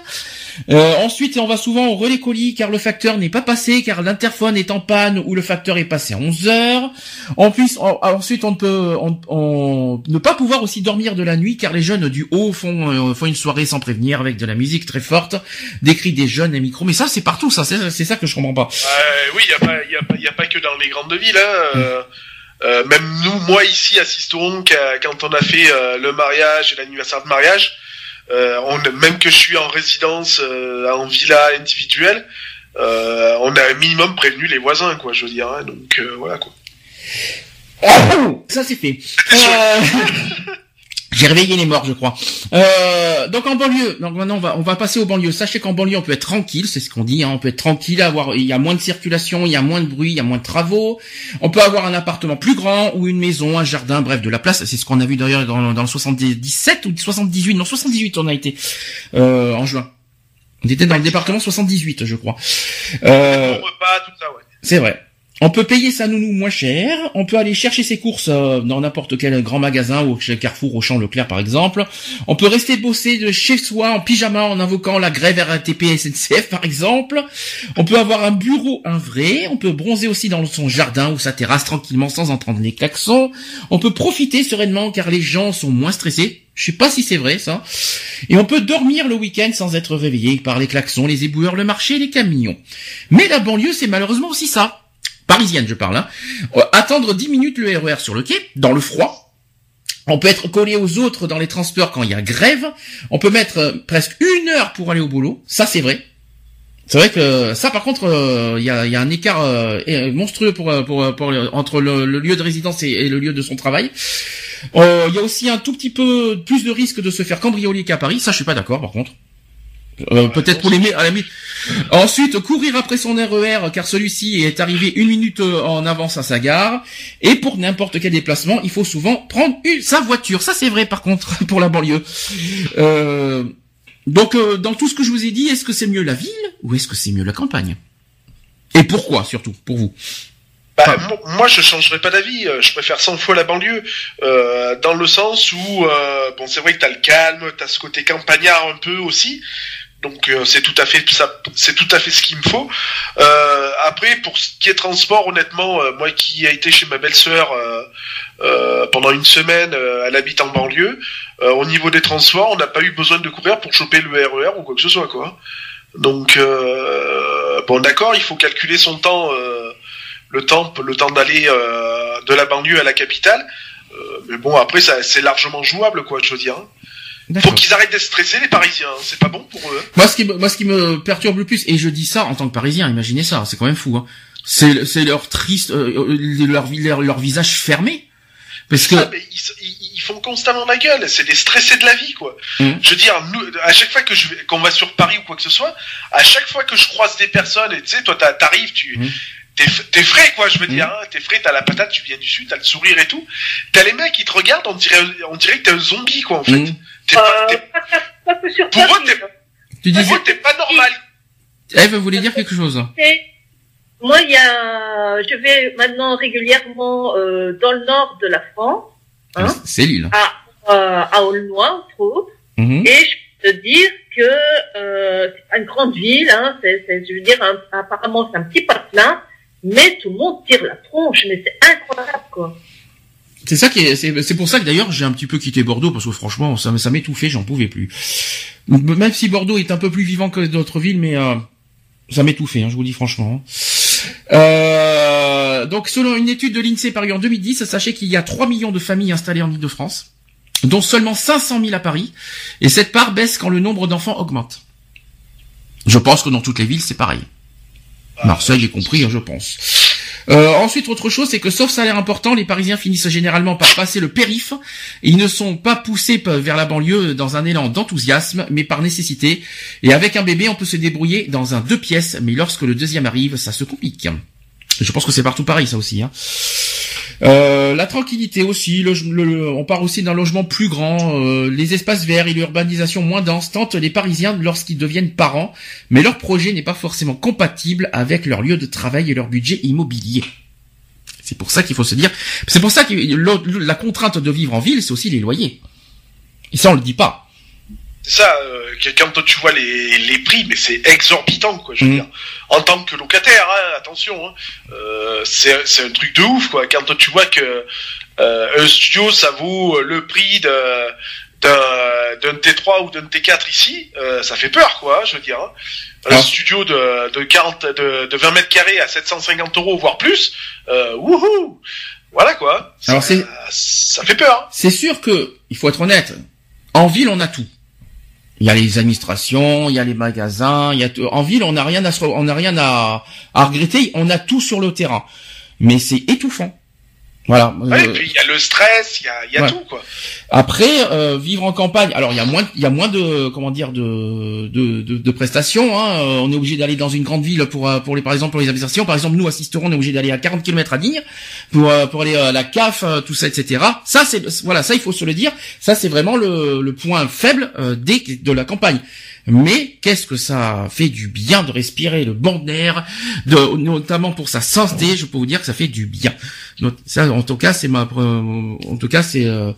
Euh, ensuite, on va souvent au relais colis car le facteur n'est pas passé, car l'interphone est en panne ou le facteur est passé à 11 heures. En plus, en- ensuite, on ne peut on, on- ne pas pouvoir aussi dormir de la nuit car les jeunes du haut font, euh, font une soirée sans prévenir avec de la musique très forte, des cris des jeunes et micros. Mais ça, c'est partout, ça. C'est ça que je comprends pas. Euh, oui, il y a pas, y a pas, y a pas que dans les grandes villes. Hein, euh, euh, même nous, moi ici à Sisteron, quand on a fait euh, le mariage et l'anniversaire de mariage, euh, on, même que je suis en résidence euh, en villa individuelle, euh, on a un minimum prévenu les voisins, quoi. Je veux dire. hein, donc euh, voilà quoi. Ça c'est fait. J'ai réveillé les morts, je crois. Euh, donc en banlieue, donc maintenant on va on va passer aux banlieues. Sachez qu'en banlieue on peut être tranquille, c'est ce qu'on dit. Hein, on peut être tranquille, avoir il y a moins de circulation, il y a moins de bruit, il y a moins de travaux. On peut avoir un appartement plus grand ou une maison, un jardin, bref de la place. C'est ce qu'on a vu d'ailleurs dans, dans le 77 ou 78, non 78 on a été euh, en juin. On était dans le département 78, je crois. Euh, Au repas, tout ça, ouais. c'est vrai. On peut payer sa nounou moins cher. On peut aller chercher ses courses euh, dans n'importe quel grand magasin ou chez Carrefour, Auchan, Leclerc par exemple. On peut rester bosser de chez soi en pyjama en invoquant la grève RATP SNCF par exemple. On peut avoir un bureau, un vrai. On peut bronzer aussi dans son jardin ou sa terrasse tranquillement sans entendre les klaxons. On peut profiter sereinement car les gens sont moins stressés. Je sais pas si c'est vrai ça. Et on peut dormir le week-end sans être réveillé par les klaxons, les éboueurs, le marché, les camions. Mais la banlieue, c'est malheureusement aussi ça. Parisienne, je parle. Hein. Euh, attendre 10 minutes le RER sur le quai, dans le froid. On peut être collé aux autres dans les transports quand il y a grève. On peut mettre euh, presque une heure pour aller au boulot. Ça, c'est vrai. C'est vrai que ça, par contre, euh, il y, a, un écart euh, monstrueux entre le, lieu de résidence et, et, le lieu de son travail. Il y a aussi un tout petit peu plus de risque de se faire cambrioler qu'à Paris. Ça, je suis pas d'accord, par contre. Euh, peut-être pour les à la Ensuite, courir après son RER car celui-ci est arrivé une minute euh, en avance à sa gare. Et pour n'importe quel déplacement, il faut souvent prendre sa voiture. Ça, c'est vrai par contre pour la banlieue. Euh, donc, euh, dans tout ce que je vous ai dit, est-ce que c'est mieux la ville ou est-ce que c'est mieux la campagne? Et pourquoi surtout pour vous? Bah, moi, je changerais pas d'avis. Je préfère 100 fois la banlieue, euh, dans le sens où, euh, bon, c'est vrai que t'as le calme, t'as ce côté campagnard un peu aussi, donc euh, c'est tout à fait ça, c'est tout à fait ce qu'il me faut. Euh, après, pour ce qui est transport, honnêtement, euh, moi qui a été chez ma belle-sœur pendant une semaine, elle habite en banlieue. au niveau des transports, on n'a pas eu besoin de courir pour choper le RER e ou quoi que ce soit, quoi. Donc bon, d'accord, il faut calculer son temps, le temps, le temps d'aller de la banlieue à la capitale. mais bon, après, ça, c'est largement jouable, quoi, je veux dire. Hein. Faut qu'ils arrêtent d'être stressés, les Parisiens. Hein. C'est pas bon pour eux. Hein. Moi, ce qui, moi, ce qui me perturbe le plus, et je dis ça en tant que Parisien, imaginez ça, c'est quand même fou. Hein. C'est, c'est leur triste, euh, euh leur, leur, leur, visage fermé. Parce que ils, ils, font constamment la gueule. C'est des stressés de la vie, quoi. Hum. Je veux dire, nous, à chaque fois que je qu'on va sur Paris ou quoi que ce soit, à chaque fois que je croise des personnes, et tu sais, toi, t'arrives, tu, hum. t'es frais quoi je veux dire hum. hein, t'es frais t'as la patate tu viens du sud t'as le sourire et tout t'as les mecs qui te regardent on dirait on dirait que t'es un zombie quoi en fait T'es pas, t'es... pas, que sur Pour eux, t'es, tu disais... t'es pas normal. Eve voulait dire quelque chose. Moi, il y a, je vais maintenant régulièrement euh, dans le nord de la France. Hein, c'est l'île. À, euh, à Aulnoy, entre autres. Mm-hmm. Et je peux te dire que euh, c'est une grande ville. Hein, c'est, c'est, je veux dire, apparemment, c'est un petit patelin, mais tout le monde tire la tronche. Mais c'est incroyable, quoi. C'est ça qui est, c'est pour ça que d'ailleurs j'ai un petit peu quitté Bordeaux parce que franchement ça, ça m'étouffait, j'en pouvais plus. Même si Bordeaux est un peu plus vivant que d'autres villes, mais euh, ça m'étouffait, hein, je vous dis franchement. Euh, donc selon une étude de l'INSEE parue en 2010, sachez qu'il y a 3 millions de familles installées en Ile-de-France, dont seulement 500 000 à Paris, et cette part baisse quand le nombre d'enfants augmente. Je pense que dans toutes les villes c'est pareil. Marseille est compris, hein, je pense. Euh, ensuite, autre chose, c'est que sauf salaire important, les Parisiens finissent généralement par passer le périph. Ils ne sont pas poussés vers la banlieue dans un élan d'enthousiasme, mais par nécessité. Et avec un bébé, on peut se débrouiller dans un deux pièces, mais lorsque le deuxième arrive, ça se complique. Je pense que c'est partout pareil, ça aussi. Hein. Euh, la tranquillité aussi, on part aussi d'un logement plus grand, euh, les espaces verts et l'urbanisation moins dense tentent les Parisiens lorsqu'ils deviennent parents, mais leur projet n'est pas forcément compatible avec leur lieu de travail et leur budget immobilier. C'est pour ça qu'il faut se dire, c'est pour ça que la contrainte de vivre en ville, c'est aussi les loyers. Et ça, on le dit pas. C'est ça, euh, quand tu vois les, les prix, mais c'est exorbitant, quoi, je veux mm. dire. En tant que locataire, hein, attention, hein, euh, c'est un truc de ouf, quoi. Quand tu vois que euh, un studio, ça vaut le prix de d'un T3 ou d'un T4 ici, euh, ça fait peur, quoi, je veux dire. Hein. Un studio de, de 40, de, de 20 mètres carrés à 750 euros, voire plus, euh, wouhou Voilà, quoi. Alors ça, ça fait peur. C'est sûr que, il faut être honnête, en ville, on a tout. Il y a les administrations, il y a les magasins, il y a en ville on n'a rien à on n'a rien à regretter, on a tout sur le terrain. Mais c'est étouffant. Voilà. Ouais, et euh, puis il y a le stress, il y a, y a tout quoi. Après, euh, vivre en campagne, alors il y a moins, il y a moins de, comment dire, de, de, de, de prestations. Hein. Euh, on est obligé d'aller dans une grande ville pour, pour les, par exemple, pour les administrations. Par exemple, nous assisterons, on est obligé d'aller à 40 km à Digne pour, pour aller à la CAF, tout ça, etc. Ça, c'est, voilà, ça il faut se le dire. Ça, c'est vraiment le, le point faible des, de la campagne. Mais qu'est-ce que ça fait du bien de respirer le bon air, de, notamment pour sa santé. Je peux vous dire que ça fait du bien. Ça, en tout cas, c'est ma, en tout cas, c'est euh,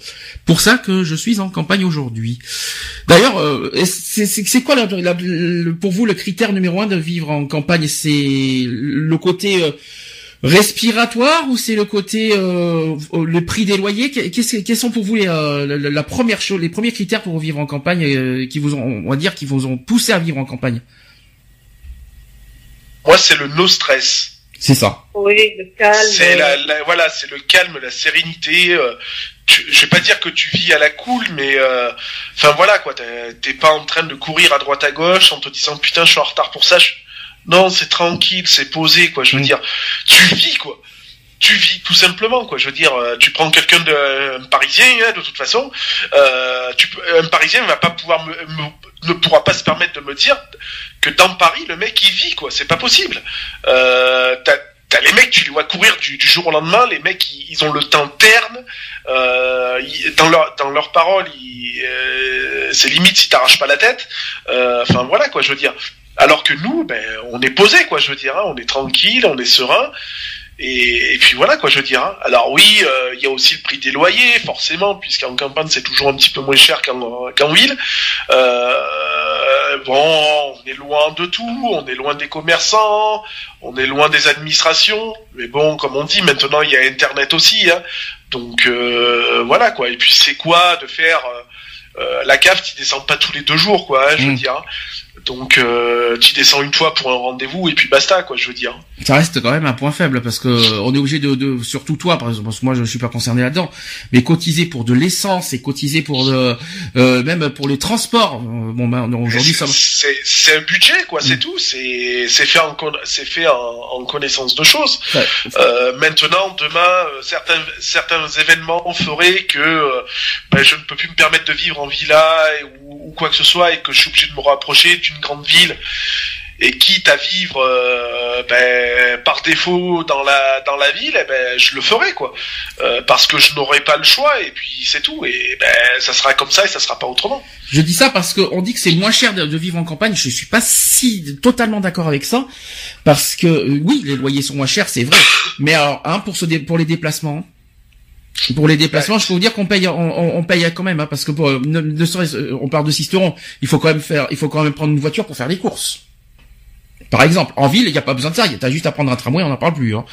pour ça que je suis en campagne aujourd'hui. D'ailleurs, euh, c'est quoi pour vous le critère numéro un de vivre en campagne? C'est le côté euh, respiratoire ou c'est le côté euh, le prix des loyers? Quels sont pour vous les, euh, la, première chose, les premiers critères pour vivre en campagne euh, qui vous ont, on va dire, qui vous ont poussé à vivre en campagne? Moi, c'est le no stress. C'est ça. Oui, le calme. C'est la, voilà, c'est le calme, la sérénité. je vais pas dire que tu vis à la cool, mais enfin voilà quoi. T'es pas en train de courir à droite à gauche en te disant putain je suis en retard pour ça. Non, c'est tranquille, c'est posé, quoi. Je veux Mm. dire, tu vis, quoi. Tu vis tout simplement, quoi. Je veux dire, euh, tu prends quelqu'un de un Parisien, hein, de toute façon. Euh, tu, un Parisien va pas pouvoir me, me- ne pourra pas se permettre de me dire que dans Paris, le mec il vit, quoi. C'est pas possible. Euh, t'as les mecs, tu les vois courir du, du jour au lendemain. Les mecs, ils, ils ont le temps terne. Euh, ils- dans leur dans leurs paroles, euh, c'est limite si t'arraches pas la tête. Euh, Enfin voilà quoi, je veux dire. Alors que nous, ben, on est posé, quoi, je veux dire, hein, on est tranquille, on est serein, et, et puis voilà, quoi, je veux dire. hein. Alors oui, euh, il y a aussi le prix des loyers, forcément, puisqu'en campagne c'est toujours un petit peu moins cher qu'en ville. Euh, bon, on est loin de tout, on est loin des commerçants, on est loin des administrations, mais bon, comme on dit, maintenant il y a Internet aussi, hein. donc euh, voilà, quoi. Et puis c'est quoi de faire euh, la cave, tu descends pas tous les deux jours, quoi, hein, je veux Mm. dire. Donc euh, tu descends une fois pour un rendez-vous et puis basta, quoi, je veux dire. Ça reste quand même un point faible parce que euh, on est obligé de, de surtout toi par exemple parce que moi je suis pas concerné là-dedans mais cotiser pour de l'essence et cotiser pour de, euh, même pour les transports euh, bon ben aujourd'hui ça c'est un budget, quoi, c'est Mm. tout. C'est c'est fait en c'est fait en, en connaissance de choses. Ouais. Euh, maintenant, demain, euh, certains certains événements feraient que ben, je ne peux plus me permettre de vivre en villa et- ou, ou quoi que ce soit et que je suis obligé de me rapprocher d'une grande ville. Et quitte à vivre euh, ben, par défaut dans la dans la ville, eh ben, je le ferai quoi, Euh, parce que je n'aurai pas le choix et puis c'est tout. Et ben ça sera comme ça et ça sera pas autrement. Je dis ça parce que on dit que c'est moins cher de, de vivre en campagne. Je suis pas si totalement d'accord avec ça parce que euh, oui, les loyers sont moins chers, c'est vrai. Mais alors, hein, pour dé- pour les déplacements. Pour les déplacements, je peux vous dire qu'on paye, on, on- on paye quand même, hein, parce que pour, ne, ne euh, on parle de Sisteron, il faut quand même faire, il faut quand même prendre une voiture pour faire les courses. Par exemple, en ville, il n'y a pas besoin de ça, t'as juste à prendre un tramway, on n'en parle plus. Hein.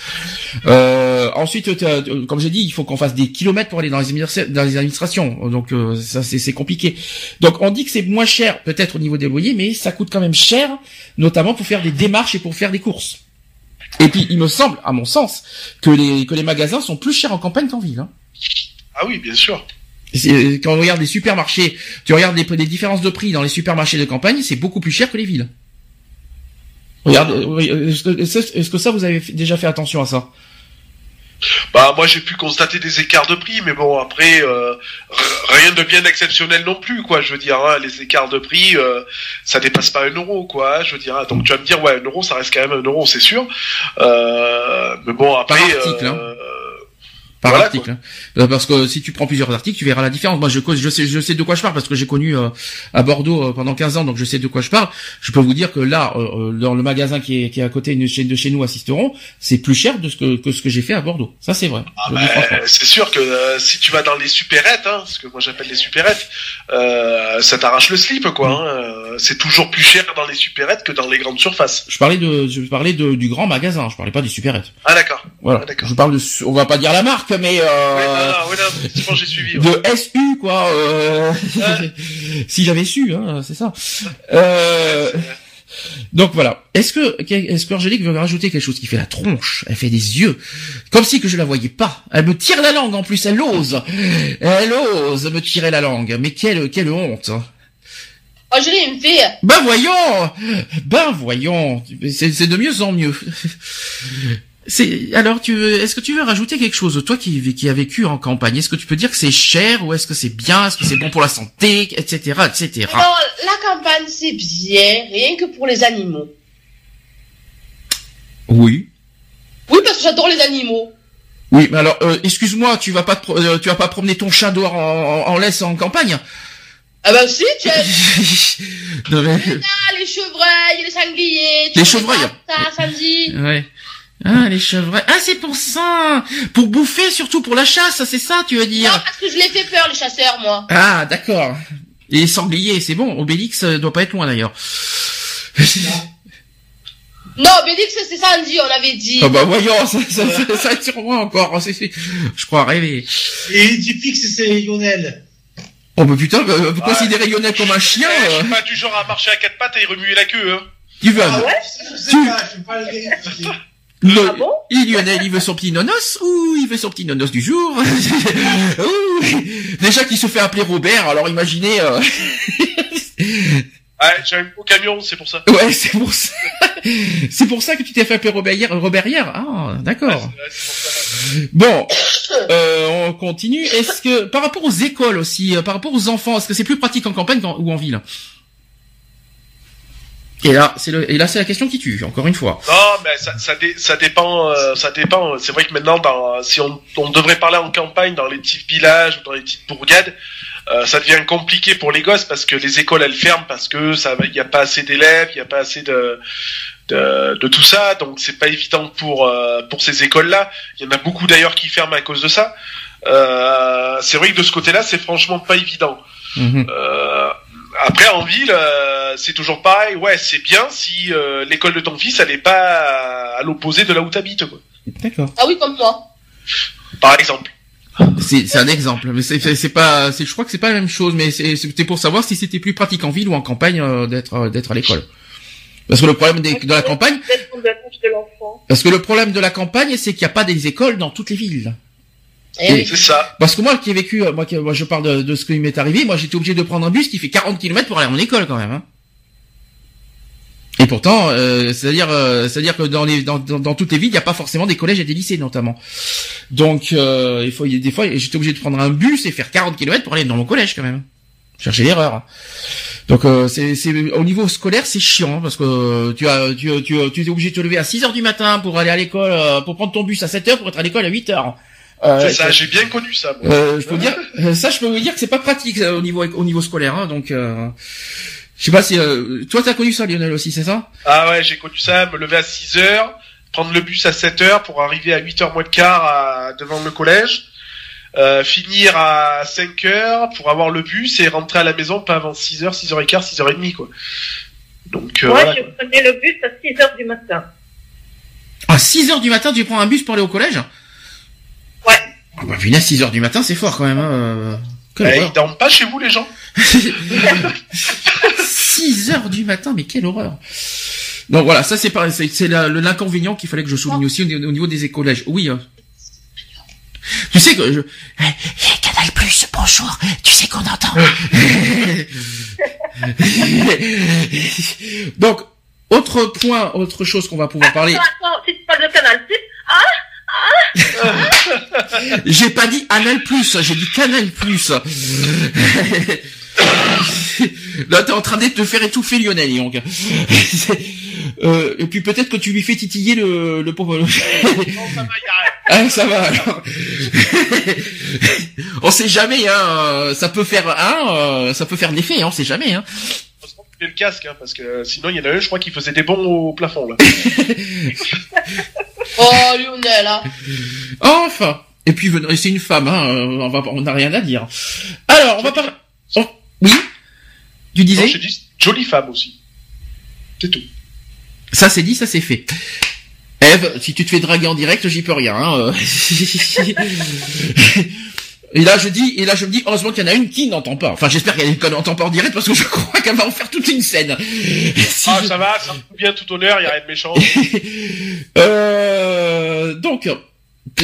Euh, ensuite, euh, comme j'ai dit, il faut qu'on fasse des kilomètres pour aller dans les, dans les administrations, donc euh, ça c'est c'est compliqué. Donc on dit que c'est moins cher, peut-être au niveau des loyers, mais ça coûte quand même cher, notamment pour faire des démarches et pour faire des courses. Et puis il me semble, à mon sens, que les que les magasins sont plus chers en campagne qu'en ville. Hein. Ah oui, bien sûr. C'est- Quand on regarde les supermarchés, tu regardes les, les différences de prix dans les supermarchés de campagne, c'est beaucoup plus cher que les villes. Regarde, euh, oui, euh, est-ce que, ça vous avez déjà fait attention à ça? Bah moi j'ai pu constater des écarts de prix, mais bon après euh, rien de bien exceptionnel non plus quoi. Je veux dire hein, les écarts de prix euh, ça dépasse pas un euro quoi. Je veux dire hein. donc tu vas me dire ouais un euro ça reste quand même un euro c'est sûr. Euh, mais bon après Par article, hein. Par Voilà, article. hein. Euh, Parce que si tu prends plusieurs articles, tu verras la différence. Moi, je, je sais, je sais de quoi je parle parce que j'ai connu euh, à Bordeaux euh, pendant 15 ans, donc je sais de quoi je parle. Je peux vous dire que là, euh, euh, dans le magasin qui est, qui est à côté de chez, de chez nous à Sisteron, c'est plus cher de ce que, que ce que j'ai fait à Bordeaux. Ça, c'est vrai. Ah bah, franchement. c'est sûr que euh, si tu vas dans les supérettes, hein, ce que moi j'appelle les supérettes, euh, ça t'arrache le slip quoi. hein. Euh, C'est toujours plus cher dans les supérettes que dans les grandes surfaces. Je parlais de, je parlais de, du grand magasin. Je parlais pas des supérettes. Ah d'accord. Voilà. Ah, je parle de, on va pas dire la marque, mais euh, Ouais, non, non, ouais, non, effectivement, j'ai suivi. ouais. de SU quoi. Euh, si j'avais su, hein, c'est ça. Euh, donc voilà. Est-ce que est-ce qu'Angélique veut rajouter quelque chose qui fait la tronche Elle fait des yeux, comme si que je la voyais pas. Elle me tire la langue en plus. Elle ose. Elle ose me tirer la langue. Mais quelle quelle honte. Angélique, il me fait, Ben voyons, ben voyons, c'est c'est de mieux en mieux. C'est alors tu veux, est-ce que tu veux rajouter quelque chose? Toi qui qui a vécu en campagne Est-ce que tu peux dire que c'est cher ou est-ce que c'est bien? Est-ce que c'est bon pour la santé, etc., etc. alors, la campagne, c'est bien, rien que pour les animaux. Oui. Oui, parce que j'adore les animaux. Oui, mais alors euh, excuse-moi, tu vas pas te euh, tu vas pas promener ton chat dehors en, en, en laisse en campagne? Ah ben si, tu as Non, mais- Ah, les chevreuils, les sangliers, tu Les chevreuils. Ça, samedi. Ouais. Ah les chevreuils. Ah c'est pour ça. Pour bouffer surtout pour la chasse, c'est ça tu veux dire Non, parce que je les fais peur, les chasseurs, moi. Ah, d'accord. Et les sangliers, c'est bon. Obélix euh, doit pas être loin d'ailleurs. Non, Bélix, c'est samedi, on avait dit. Ah bah voyons, ça, ça, ça, ça sur moi encore. Je crois rêver. Et tu fixes c'est Lionel. Oh bah putain, euh, vous Ouais. considérez Lionel comme un chien je euh, suis pas du genre à marcher à quatre pattes et remuer la queue. Hein. Yvan. Ah ouais? Je sais Tu- pas, je peux pas le. Le- Ah bon? et Lionel, il veut son petit nonos ou il veut son petit nonos du jour? Déjà qu'il se fait appeler Robert, alors imaginez... euh, Ouais, j'ai un gros camion, c'est pour ça. Ouais, c'est pour ça. c'est pour ça que tu t'es fait appeler Robert hier. Robert hier Ah, d'accord. Ouais. Bon, euh, on continue. Est-ce que par rapport aux écoles aussi, euh, par rapport aux enfants, est-ce que c'est plus pratique en campagne qu'en- ou en ville? Et là, c'est le, et là, c'est la question qui tue. Encore une fois. Non, mais ça, ça, dé- ça dépend. euh, ça dépend. C'est vrai que maintenant, dans, si on, on devrait parler en campagne, dans les petits villages ou dans les petites bourgades, euh, ça devient compliqué pour les gosses parce que les écoles elles ferment parce que ça, il n'y a pas assez d'élèves, il n'y a pas assez de, de, de tout ça, donc c'est pas évident pour euh, pour ces écoles-là. Il y en a beaucoup d'ailleurs qui ferment à cause de ça. C'est vrai que de ce côté-là, c'est franchement pas évident. Mhm. Euh, après, en ville, euh, c'est toujours pareil. Ouais, c'est bien si euh, l'école de ton fils, elle est pas à, à l'opposé de là où t'habites, quoi. D'accord. Ah oui, comme moi. Par exemple. C'est, c'est un exemple, mais c'est, c'est c'est pas, c'est, je crois que c'est pas la même chose, mais c'est, c'était pour savoir si c'était plus pratique en ville ou en campagne euh, d'être, euh, d'être à l'école. Parce que le problème des- de la campagne, l'enfant. parce que le problème de la campagne, c'est qu'il n'y a pas des écoles dans toutes les villes. Eh oui. C'est ça. Parce que moi qui ai vécu, euh, moi, qui- moi je parle de, de ce qui m'est arrivé, moi j'étais obligé de prendre un bus qui fait 40 km pour aller à mon école quand même. Hein. Et pourtant, euh, c'est-à-dire, euh, c'est-à-dire que dans, les, dans, dans, dans toutes les villes, il n'y a pas forcément des collèges et des lycées notamment. Donc, euh, il faut, il y a des fois, j'étais obligé de prendre un bus et faire 40 km pour aller dans mon collège quand même. Chercher l'erreur. Donc, euh, c'est, c'est au niveau scolaire, c'est chiant hein, parce que euh, tu as, tu, tu, tu es obligé de te lever à 6 heures du matin pour aller à l'école, euh, pour prendre ton bus à 7 heures pour être à l'école à 8 heures. Euh, c'est ça. J'ai bien connu ça. moi. euh, je peux dire, euh, ça, je peux vous dire que c'est pas pratique euh, au niveau au niveau scolaire. Hein, donc, euh, je sais pas si euh, toi t'as connu ça, Lionel aussi, c'est ça? Ah ouais, j'ai connu ça. Me lever à 6 heures, prendre le bus à 7 heures pour arriver à 8 heures moins de quart à- devant le collège. Euh, finir à 5 heures pour avoir le bus et rentrer à la maison pas avant 6 heures, 6 heures et quart, 6 heures et demie, quoi. Donc, euh, Moi, voilà, je quoi. prenais le bus à 6 heures du matin. À 6 heures du matin, tu prends un bus pour aller au collège? Ah bah punaise, 6 heures du matin, c'est fort quand même. Hein. euh, Eh, ils dorment pas chez vous, les gens 6 heures du matin, mais quelle horreur. Donc voilà, ça c'est pas, c'est, c'est la- le l'inconvénient qu'il fallait que je souligne aussi au, au niveau des collèges. Oui. hein. Tu sais que je... Eh, Canal Plus, bonjour. Tu sais qu'on entend. Donc autre point, autre chose qu'on va pouvoir parler. Attends, attends, si tu parles de Canal Plus, J'ai pas dit Anal Plus, j'ai dit Canal Plus. Là, t'es en train de te faire étouffer Lionel, donc. Euh, et puis peut-être que tu lui fais titiller le, le pauvre. Non, ça va. Ah, ça va alors. on sait jamais, hein. euh, Ça peut faire, hein, ça peut faire l'effet, hein, on sait jamais, hein. Le casque, hein, parce que sinon il y en a un, je crois, qui faisait des bons au plafond, là. Oh, Lionel, hein. Enfin. Et puis c'est une femme, hein. euh, On va, on n'a rien à dire. Alors, on va parler. Oh, oui? Tu Non, disais? j'ai dit jolie femme aussi. C'est tout. Ça c'est dit, ça c'est fait. Eve, si tu te fais draguer en direct, j'y peux rien. hein, euh. et là je dis, et là je me dis, heureusement qu'il y en a une qui n'entend pas. Enfin, j'espère qu'elle n'entend pas en direct parce que je crois qu'elle va en faire toute une scène. Si Ah, je- ça va, ça me bien tout honneur, y a rien de méchant. Euh, donc,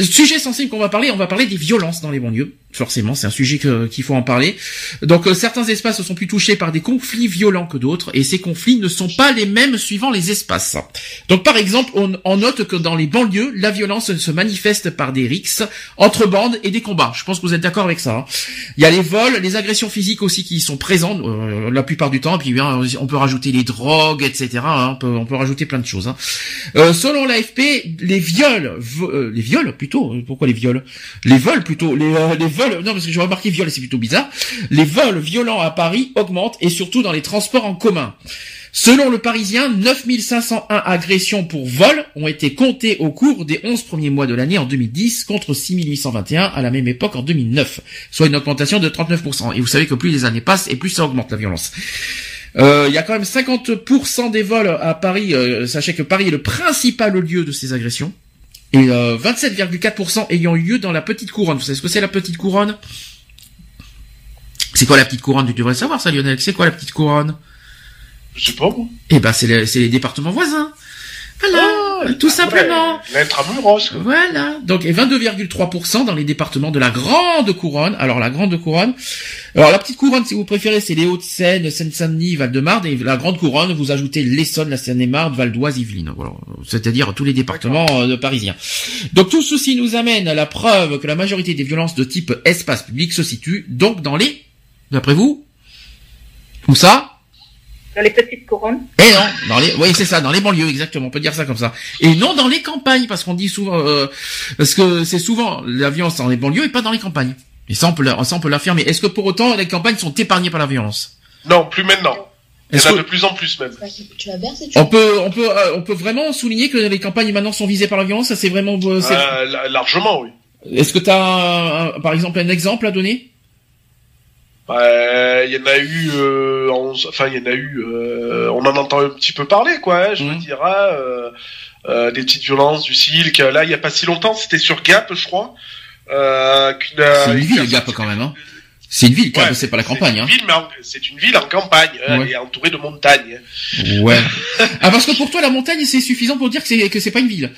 sujet sensible qu'on va parler, on va parler des violences dans les banlieues. Forcément, c'est un sujet qu'il faut en parler. Donc, euh, certains espaces sont plus touchés par des conflits violents que d'autres, et ces conflits ne sont pas les mêmes suivant les espaces. Donc, par exemple, on, on note que dans les banlieues, la violence se manifeste par des rixes entre bandes et des combats. Je pense que vous êtes d'accord avec ça. hein. Il y a les vols, les agressions physiques aussi qui sont présentes euh, la plupart du temps. Et puis, bien, on peut rajouter les drogues, etc. hein. On peut, on peut rajouter plein de choses. hein. Euh, selon l'AFP, les viols, euh, les viols plutôt, euh, pourquoi les viols? Les vols plutôt, les, euh, les vols, non parce que j'ai remarqué viol, c'est plutôt bizarre. Les vols violents à Paris augmentent et surtout dans les transports en commun. Selon le Parisien, 9501 agressions pour vol ont été comptées au cours des 11 premiers mois de l'année en 2010 contre 6821 à la même époque en 2009, soit une augmentation de 39%. Et vous savez que plus les années passent et plus ça augmente la violence. Euh, Il y a quand même 50% des vols à Paris. euh, sachez que Paris est le principal lieu de ces agressions. Et euh, 27,4% ayant eu lieu dans la petite couronne. Vous savez ce que c'est la petite couronne? C'est quoi la petite couronne? Tu devrais savoir ça, Lionel. C'est quoi la petite couronne? Je sais pas, moi. Eh ben, c'est les, c'est les départements voisins. Voilà. ouais. Tout simplement. L'intramuros. Voilà. Donc, et 22,3% dans les départements de la Grande Couronne. Alors, la Grande Couronne. Alors, la Petite Couronne, si vous préférez, c'est les Hauts-de-Seine, Seine-Saint-Denis, Val-de-Marne. Et la Grande Couronne, vous ajoutez l'Essonne, la Seine-et-Marne, Val d'Oise, Yvelines. Voilà. C'est-à-dire tous les départements euh, de parisiens. Donc, tout ceci nous amène à la preuve que la majorité des violences de type espace public se situent donc dans les, d'après vous, où ça? Dans les petites couronnes. Et non, dans les, oui, c'est ça, dans les banlieues, exactement, on peut dire ça comme ça. Et non dans les campagnes, parce qu'on dit souvent, euh, parce que c'est souvent la violence dans les banlieues et pas dans les campagnes. Et ça, on peut, ça, on peut l'affirmer. Est-ce que pour autant, les campagnes sont épargnées par la violence? Non, plus maintenant. Il y Est-ce en a que- de plus en plus, même. On peut, on peut, euh, on peut vraiment souligner que les campagnes maintenant sont visées par la violence? Ça, c'est vraiment. euh, Euh, la- largement, oui. Est-ce que tu as, par exemple, un exemple à donner? Bah, Il y en a eu, euh, en- enfin, il y en a eu, euh, on en entend un petit peu parler, quoi, hein, je veux dire, hein, euh, euh, des petites violences du silk. Là, il y a pas si longtemps, c'était sur Gap, je crois. Euh, C'est une ville, Gap, quand même. Hein. C'est une ville, Gap, Ouais, c'est pas la campagne. C'est Hein. une ville, mais en- c'est une ville en campagne, Ouais. et entourée de montagnes. Ouais. ah, parce que pour toi, la montagne, c'est suffisant pour dire que c'est que c'est pas une ville.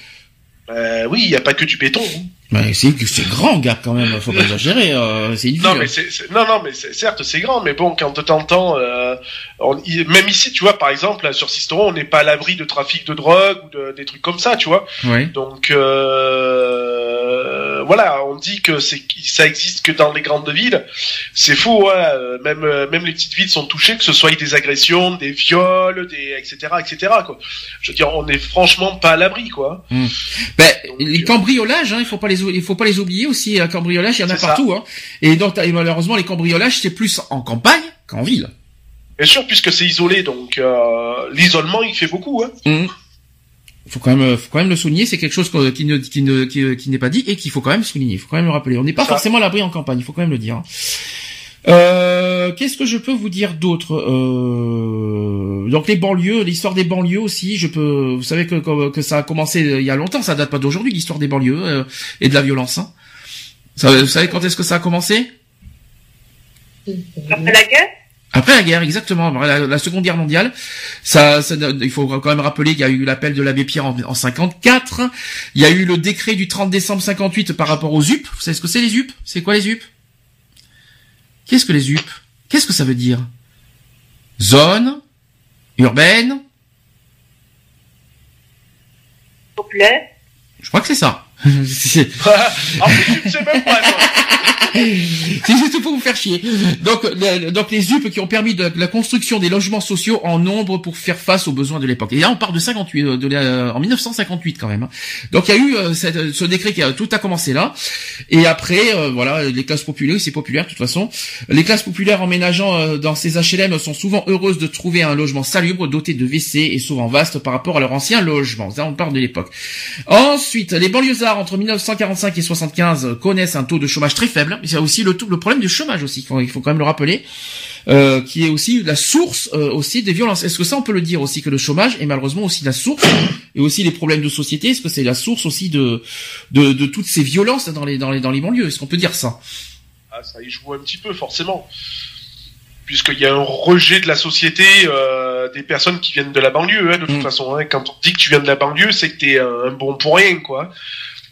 Euh, oui, il y a pas que du béton. hein. Mais c'est c'est grand, Gap, quand même. Faut pas exagérer. euh, c'est une ville. Non, mais c'est, c'est- non, non, mais c'est, certes, c'est grand, mais bon, quand de temps en temps, euh, on- même ici, tu vois, par exemple, sur Sisteron, on n'est pas à l'abri de trafic de drogue ou de, des trucs comme ça, tu vois. Ouais. Donc, euh, voilà, on dit que c'est, ça existe que dans les grandes villes. C'est faux, hein, euh, même, même les petites villes sont touchées, que ce soit des agressions, des viols, des, etc., etc., quoi. Je veux dire, on est franchement pas à l'abri, quoi. Ben, Donc, les euh, cambriolages, hein, il faut pas les, il faut pas les oublier aussi. Un cambriolage, il y en a partout. Hein. Et donc, et malheureusement, les cambriolages, c'est plus en campagne qu'en ville. Bien sûr, puisque c'est isolé, donc euh, l'isolement, il fait beaucoup, hein. Il faut quand même, faut quand même le souligner. C'est quelque chose qui ne, qui ne, qui, qui n'est pas dit et qu'il faut quand même souligner. Il faut quand même le rappeler. On n'est pas Ça. forcément à l'abri en campagne. Il faut quand même le dire. hein. Euh, Qu'est-ce que je peux vous dire d'autre euh, Donc les banlieues, l'histoire des banlieues aussi. Je peux, vous savez que, que, que ça a commencé euh, il y a longtemps. Ça date pas d'aujourd'hui l'histoire des banlieues euh, et de la violence. Hein. Ça, vous savez quand est-ce que ça a commencé? Après la guerre, Après la guerre, exactement, la, la Seconde Guerre mondiale, ça, ça- il faut quand même rappeler qu'il y a eu l'appel de l'abbé Pierre en, en 54, il y a eu le décret du 30 décembre 58 par rapport aux UP. Vous savez ce que c'est les UP C'est quoi les UP Qu'est-ce que les UP Qu'est-ce que ça veut dire? Zone urbaine? Populaire. Je crois que c'est ça. Toi. C'est juste pour vous faire chier. Donc, donc les UP qui ont permis la construction des logements sociaux en nombre pour faire face aux besoins de l'époque. Et là, on part de 58, euh, de la- en 1958 quand même. hein. Donc, il y a eu euh, ce décret qui a tout a commencé là. Et après, euh, voilà, les classes populaires, c'est populaire de toute façon. Les classes populaires emménageant euh, dans ces HLM sont souvent heureuses de trouver un logement salubre, doté de WC et souvent vaste par rapport à leur ancien logement. Ça, on parle de l'époque. Ensuite, les banlieusards entre 1945 et 75 connaissent un taux de chômage très faible. Il y a aussi le, problème du chômage aussi, il faut, il faut quand même le rappeler, euh, qui est aussi la source euh, aussi des violences. Est-ce que ça on peut le dire aussi que le chômage est malheureusement aussi la source et aussi les problèmes de société? Est-ce que c'est la source aussi de, de de toutes ces violences dans les dans les dans les banlieues? Est-ce qu'on peut dire ça? Ah, ça y joue un petit peu, forcément. Puisqu'il y a un rejet de la société euh, des personnes qui viennent de la banlieue, hein, de toute Mm. façon. hein. Quand on dit que tu viens de la banlieue, c'est que t'es un bon pour rien, quoi.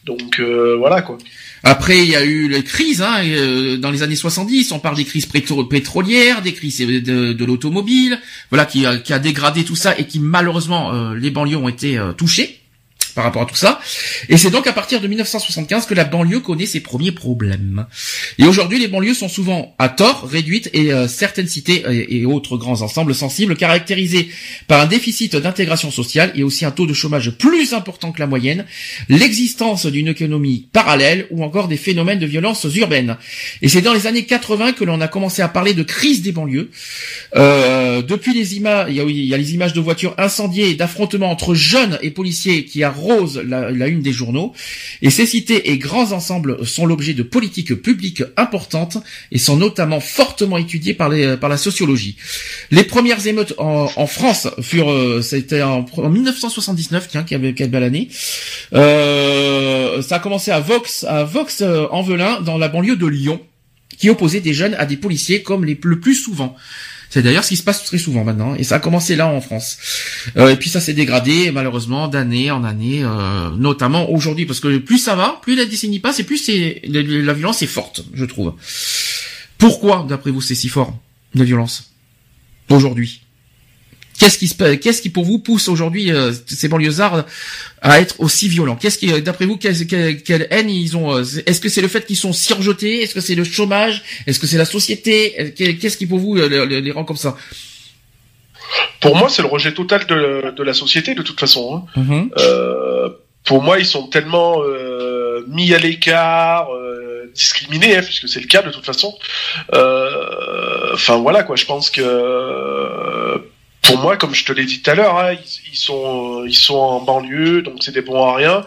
Donc, euh, voilà, quoi. Après, il y a eu les crises hein, euh, dans les années 70. On parle des crises pétro- pétrolières, des crises de, l'automobile, voilà, qui a, qui a dégradé tout ça et qui malheureusement euh, les banlieues ont été touchées par rapport à tout ça. Et c'est donc à partir de 1975 que la banlieue connaît ses premiers problèmes. Et aujourd'hui, les banlieues sont souvent à tort réduites et euh, certaines cités et, et autres grands ensembles sensibles caractérisés par un déficit d'intégration sociale et aussi un taux de chômage plus important que la moyenne, l'existence d'une économie parallèle ou encore des phénomènes de violence urbaine. Et c'est dans les années 80 que l'on a commencé à parler de crise des banlieues. Euh, depuis les images, il y, a, y a les images de voitures incendiées d'affrontements entre jeunes et policiers qui arrosent la, une des journaux. Et ces cités et grands ensembles sont l'objet de politiques publiques importantes et sont notamment fortement étudiées par, les, par la sociologie. Les premières émeutes en, France furent, euh, c'était en, en 1979, tiens, avait quelle belle année. Euh, ça a commencé à Vox, à Vox euh, en Velin, dans la banlieue de Lyon, qui opposait des jeunes à des policiers comme les, le plus souvent. C'est d'ailleurs ce qui se passe très souvent maintenant, et ça a commencé là en France. Euh, et puis ça s'est dégradé malheureusement d'année en année, euh, notamment aujourd'hui, parce que plus ça va, plus la décennie passe, et plus c'est la violence est forte, je trouve. Pourquoi, d'après vous, c'est si fort la violence aujourd'hui? Qu'est-ce qui, qu'est-ce qui pour vous pousse aujourd'hui euh, ces banlieusards à être aussi violents? Qu'est-ce qui, d'après vous, quelle, quelle- quelle haine ils ont euh, Est-ce que c'est le fait qu'ils sont si rejetés Est-ce que c'est le chômage? Est-ce que c'est la société? Euh, qu'est- Qu'est-ce qui pour vous euh, les, les rend comme ça? Pour moi, c'est le rejet total de, de la société, de toute façon. hein. Mhm. Euh, pour moi, ils sont tellement euh, mis à l'écart, euh, discriminés, hein, puisque c'est le cas de toute façon. Euh, Enfin voilà quoi, je pense que euh, pour moi, comme je te l'ai dit tout à l'heure, hein, ils, ils sont ils sont en banlieue, donc c'est des bons à rien.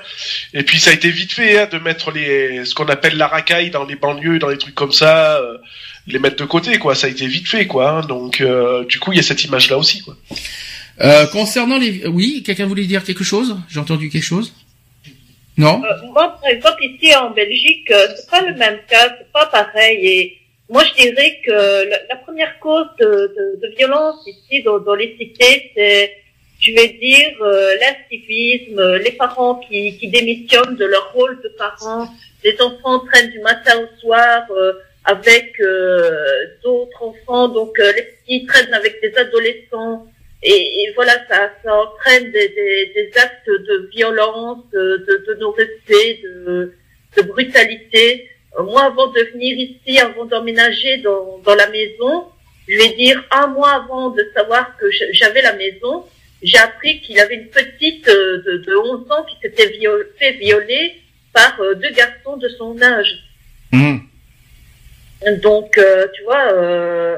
Et puis ça a été vite fait hein, de mettre les ce qu'on appelle la racaille dans les banlieues, dans les trucs comme ça. euh, les mettre de côté quoi ça a été vite fait quoi hein. donc euh, du coup il y a cette image là aussi quoi Euh, concernant les, oui, quelqu'un voulait dire quelque chose? J'ai entendu quelque chose? Non? Euh, moi, par exemple, ici en Belgique, euh, c'est pas le même cas, c'est pas pareil. Et moi, je dirais que la, première cause de, violence ici dans, les cités, c'est, je vais dire, euh, l'incivisme, euh, les parents qui, démissionnent de leur rôle de parents, les enfants traînent du matin au soir euh, avec euh, d'autres enfants, donc euh, les petits traînent avec des adolescents. Et, voilà, ça, entraîne des, actes de violence, de, de, non-respect, de brutalité. Moi, avant de venir ici, avant d'emménager dans, dans la maison, je vais dire un mois avant de savoir que j'avais la maison, j'ai appris qu'il avait une petite euh, de, de 11 ans qui s'était viol- fait violer par euh, deux garçons de son âge. Mhm. Donc, euh, tu vois, euh,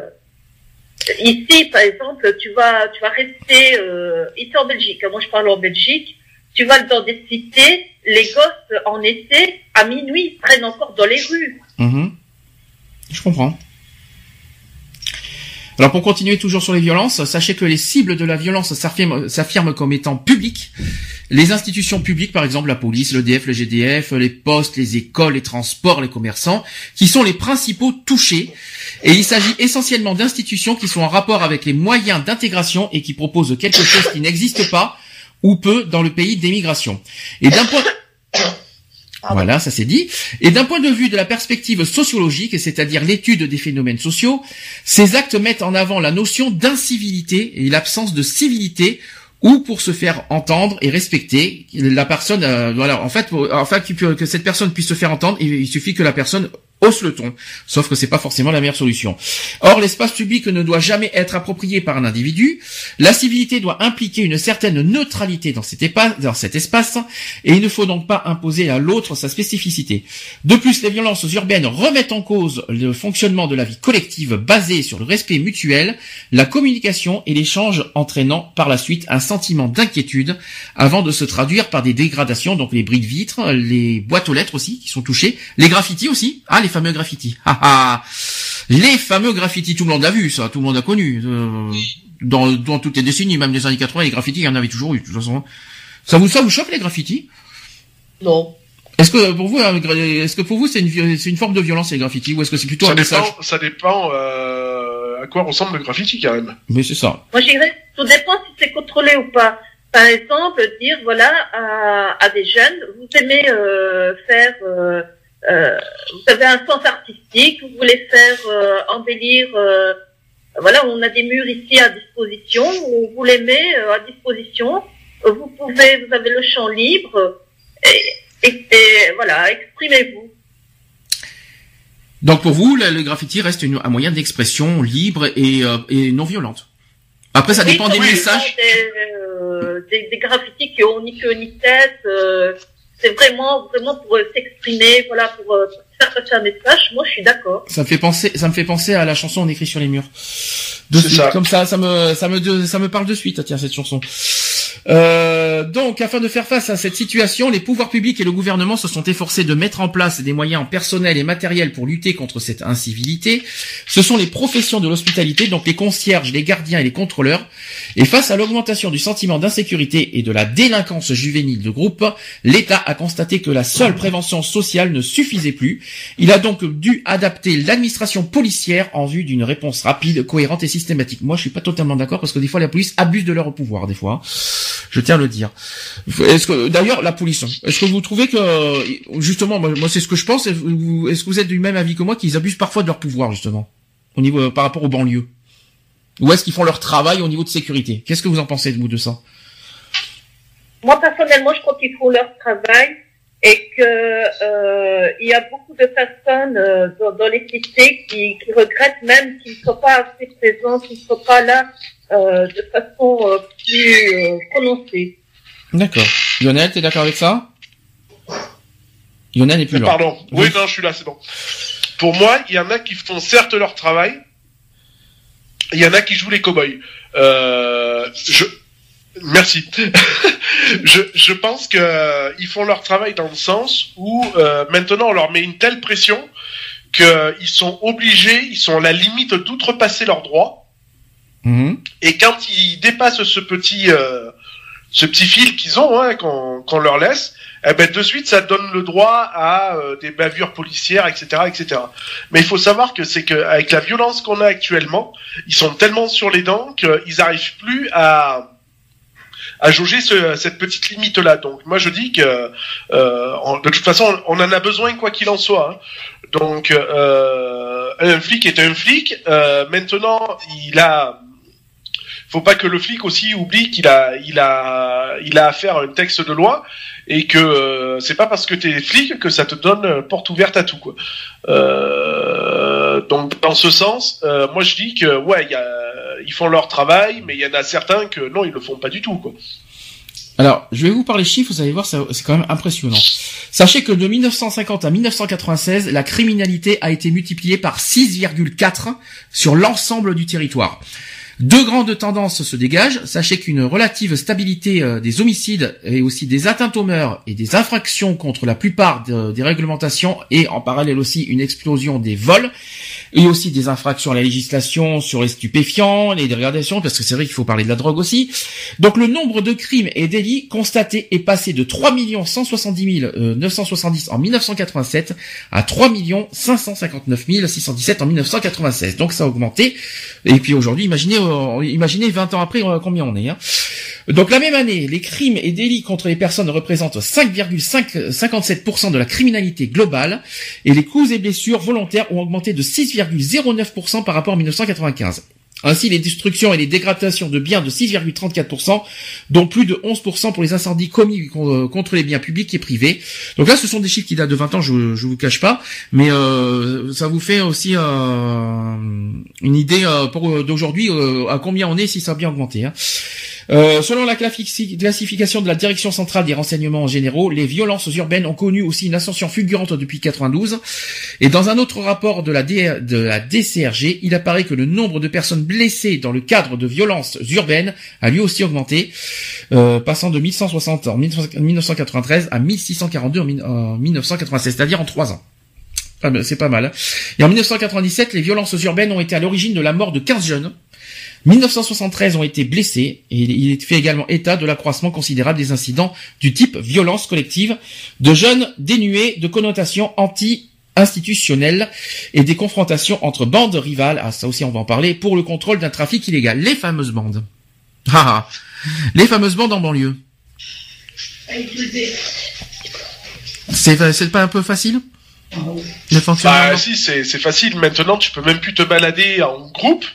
ici, par exemple, tu vas, tu vas rester euh, ici en Belgique. Moi, je parle en Belgique. Tu vas dans des cités, les gosses en été, à minuit, traînent encore dans les rues. Mhm. Je comprends. Alors pour continuer toujours sur les violences, sachez que les cibles de la violence s'affirment comme étant publiques. Les institutions publiques, par exemple la police, l'EDF, le GDF, les postes, les écoles, les transports, les commerçants, qui sont les principaux touchés. Et il s'agit essentiellement d'institutions qui sont en rapport avec les moyens d'intégration et qui proposent quelque chose qui n'existe pas ou peu dans le pays d'émigration. Et d'un point voilà, ça c'est dit. Et d'un point de vue de la perspective sociologique, c'est-à-dire l'étude des phénomènes sociaux, ces actes mettent en avant la notion d'incivilité et l'absence de civilité ou pour se faire entendre et respecter la personne euh, voilà en fait pour, enfin que, que cette personne puisse se faire entendre il, il suffit que la personne hausse le ton sauf que c'est pas forcément la meilleure solution. Or l'espace public ne doit jamais être approprié par un individu. La civilité doit impliquer une certaine neutralité dans cet, espace et il ne faut donc pas imposer à l'autre sa spécificité. De plus les violences urbaines remettent en cause le fonctionnement de la vie collective basée sur le respect mutuel la communication et l'échange entraînant par la suite un sentiment d'inquiétude avant de se traduire par des dégradations, donc les bris de vitres, les boîtes aux lettres aussi qui sont touchées, les graffitis aussi, ah fameux graffitis, ah ah, les fameux graffitis, tout le monde a vu ça, tout le monde a connu, euh, dans, dans toutes les décennies, même les années 80, les graffitis, il y en avait toujours eu, de toute façon. Ça vous, ça vous choque les graffitis? Non. Est-ce que pour vous, gra- est-ce que pour vous c'est une, c'est une forme de violence les graffitis, ou est-ce que c'est plutôt ça un message? dépend ça dépend euh, à quoi ressemble le graffiti quand même Mais c'est ça. Moi, je dirais, tout dépend si c'est contrôlé ou pas. Par exemple, dire, voilà, à, à des jeunes, vous aimez euh, faire, euh, vous avez un sens artistique, vous voulez faire euh, embellir, euh, voilà, on a des murs ici à disposition, on vous les met à disposition, vous pouvez, vous avez le champ libre, et, et, et voilà, exprimez-vous. Donc pour vous, le, le graffiti reste une- un moyen d'expression libre et, et non violente. Après, ça Oui, dépend des messages. Des, des, des graffitis qui ont ni queue ni tête. C'est vraiment, vraiment pour euh, s'exprimer, voilà, pour euh, faire passer un message. Moi, je suis d'accord. Ça me fait penser, ça me fait penser à la chanson On écrit sur les murs. De suite, ça. Comme ça, ça me, ça me, de- ça me parle de suite. Tiens, cette chanson. Euh, donc, afin de faire face à cette situation, les pouvoirs publics et le gouvernement se sont efforcés de mettre en place des moyens personnels et matériels pour lutter contre cette incivilité. Ce sont les professions de l'hospitalité, donc les concierges, les gardiens et les contrôleurs. Et face à l'augmentation du sentiment d'insécurité et de la délinquance juvénile de groupe, l'État a constaté que la seule prévention sociale ne suffisait plus. Il a donc dû adapter l'administration policière en vue d'une réponse rapide, cohérente et systématique. Moi, je suis pas totalement d'accord parce que des fois, la police abuse de leur pouvoir, des fois. Je tiens à le dire. Est-ce que, d'ailleurs, la police, est-ce que vous trouvez que, justement, moi, c'est ce que je pense, est-ce que vous est-ce que vous êtes du même avis que moi qu'ils abusent parfois de leur pouvoir, justement, au niveau, euh, par rapport aux banlieues? Ou est-ce qu'ils font leur travail au niveau de sécurité? Qu'est-ce que vous en pensez de vous de ça? Moi, personnellement, je crois qu'ils font leur travail et que euh, il y a beaucoup de personnes euh, dans, dans les cités qui, qui regrettent même qu'ils ne soient pas assez présents, qu'ils ne soient pas là euh, de façon euh, plus euh, prononcée. D'accord. Lionel, t'es d'accord avec ça? Lionel n'est plus là. Pardon. Oui, Oui. non, je suis là, c'est bon. Pour moi, il y en a qui font certes leur travail, il y en a qui jouent les cow-boys. Euh, je... Merci. je, je pense que euh, ils font leur travail dans le sens où euh, maintenant on leur met une telle pression qu'ils sont obligés, ils sont à la limite d'outrepasser leurs droits. Mhm. Et quand ils dépassent ce petit, euh, ce petit fil qu'ils ont, hein, qu'on qu'on leur laisse, eh ben de suite ça donne le droit à euh, des bavures policières, etc., etc. Mais il faut savoir que c'est que avec la violence qu'on a actuellement, ils sont tellement sur les dents qu'ils n'arrivent plus à à jauger ce- cette petite limite là. Donc moi je dis que euh, de toute façon on en a besoin quoi qu'il en soit. hein. Donc euh, un flic est un flic. Euh, maintenant il a faut pas que le flic aussi oublie qu'il a, il a, il a affaire à un texte de loi et que euh, c'est pas parce que t'es flic que ça te donne porte ouverte à tout quoi. Donc dans ce sens, moi je dis que ouais, il y a, ils font leur travail, mais il y en a certains que non, ils le font pas du tout. Alors, je vais vous parler chiffres, vous allez voir, c'est quand même impressionnant. Sachez que de 1950 à 1996, la criminalité a été multipliée par 6,4 sur l'ensemble du territoire. Deux grandes tendances se dégagent. Sachez qu'une relative stabilité euh, des homicides et aussi des atteintes aux mœurs et des infractions contre la plupart de- des réglementations et en parallèle aussi une explosion des vols et aussi des infractions à la législation sur les stupéfiants, les dégradations, parce que c'est vrai qu'il faut parler de la drogue aussi. Donc le nombre de crimes et délits constatés est passé de 3 170 970 en 1987 à 3 559 617 en 1996. Donc ça a augmenté. Et puis aujourd'hui, imaginez, euh, imaginez 20 ans après euh, combien on est. hein. Donc la même année, les crimes et délits contre les personnes représentent 5,57% de la criminalité globale et les coups et blessures volontaires ont augmenté de 6,09% par rapport à 1995. Ainsi, les destructions et les dégradations de biens de 6,34%, dont plus de 11% pour les incendies commis con- contre les biens publics et privés. Donc là, ce sont des chiffres qui datent de 20 ans, je, je vous cache pas, mais euh, ça vous fait aussi euh, une idée euh, euh, d'aujourd'hui euh, à combien on est si ça a bien augmenté. hein. Euh, selon la classifi- classification de la Direction centrale des renseignements généraux, les violences urbaines ont connu aussi une ascension fulgurante depuis 92. Et dans un autre rapport de la, DCRG, il apparaît que le nombre de personnes blessées dans le cadre de violences urbaines a lui aussi augmenté, euh, passant de 1160 en 1993 à 1642 en mi- en 1996, c'est-à-dire en trois ans. Ah ben, c'est pas mal. hein. Et en 1997, les violences urbaines ont été à l'origine de la mort de 15 jeunes. 1973 ont été blessés et il est fait également état de l'accroissement considérable des incidents du type violence collective, de jeunes dénués de connotations anti-institutionnelles et des confrontations entre bandes rivales, ah ça aussi on va en parler, pour le contrôle d'un trafic illégal, les fameuses bandes. Ah, ah. les fameuses bandes en banlieue. C'est c'est pas un peu facile? Le fonctionnement Bah si, c'est c'est facile. Maintenant, tu peux même plus te balader en groupe,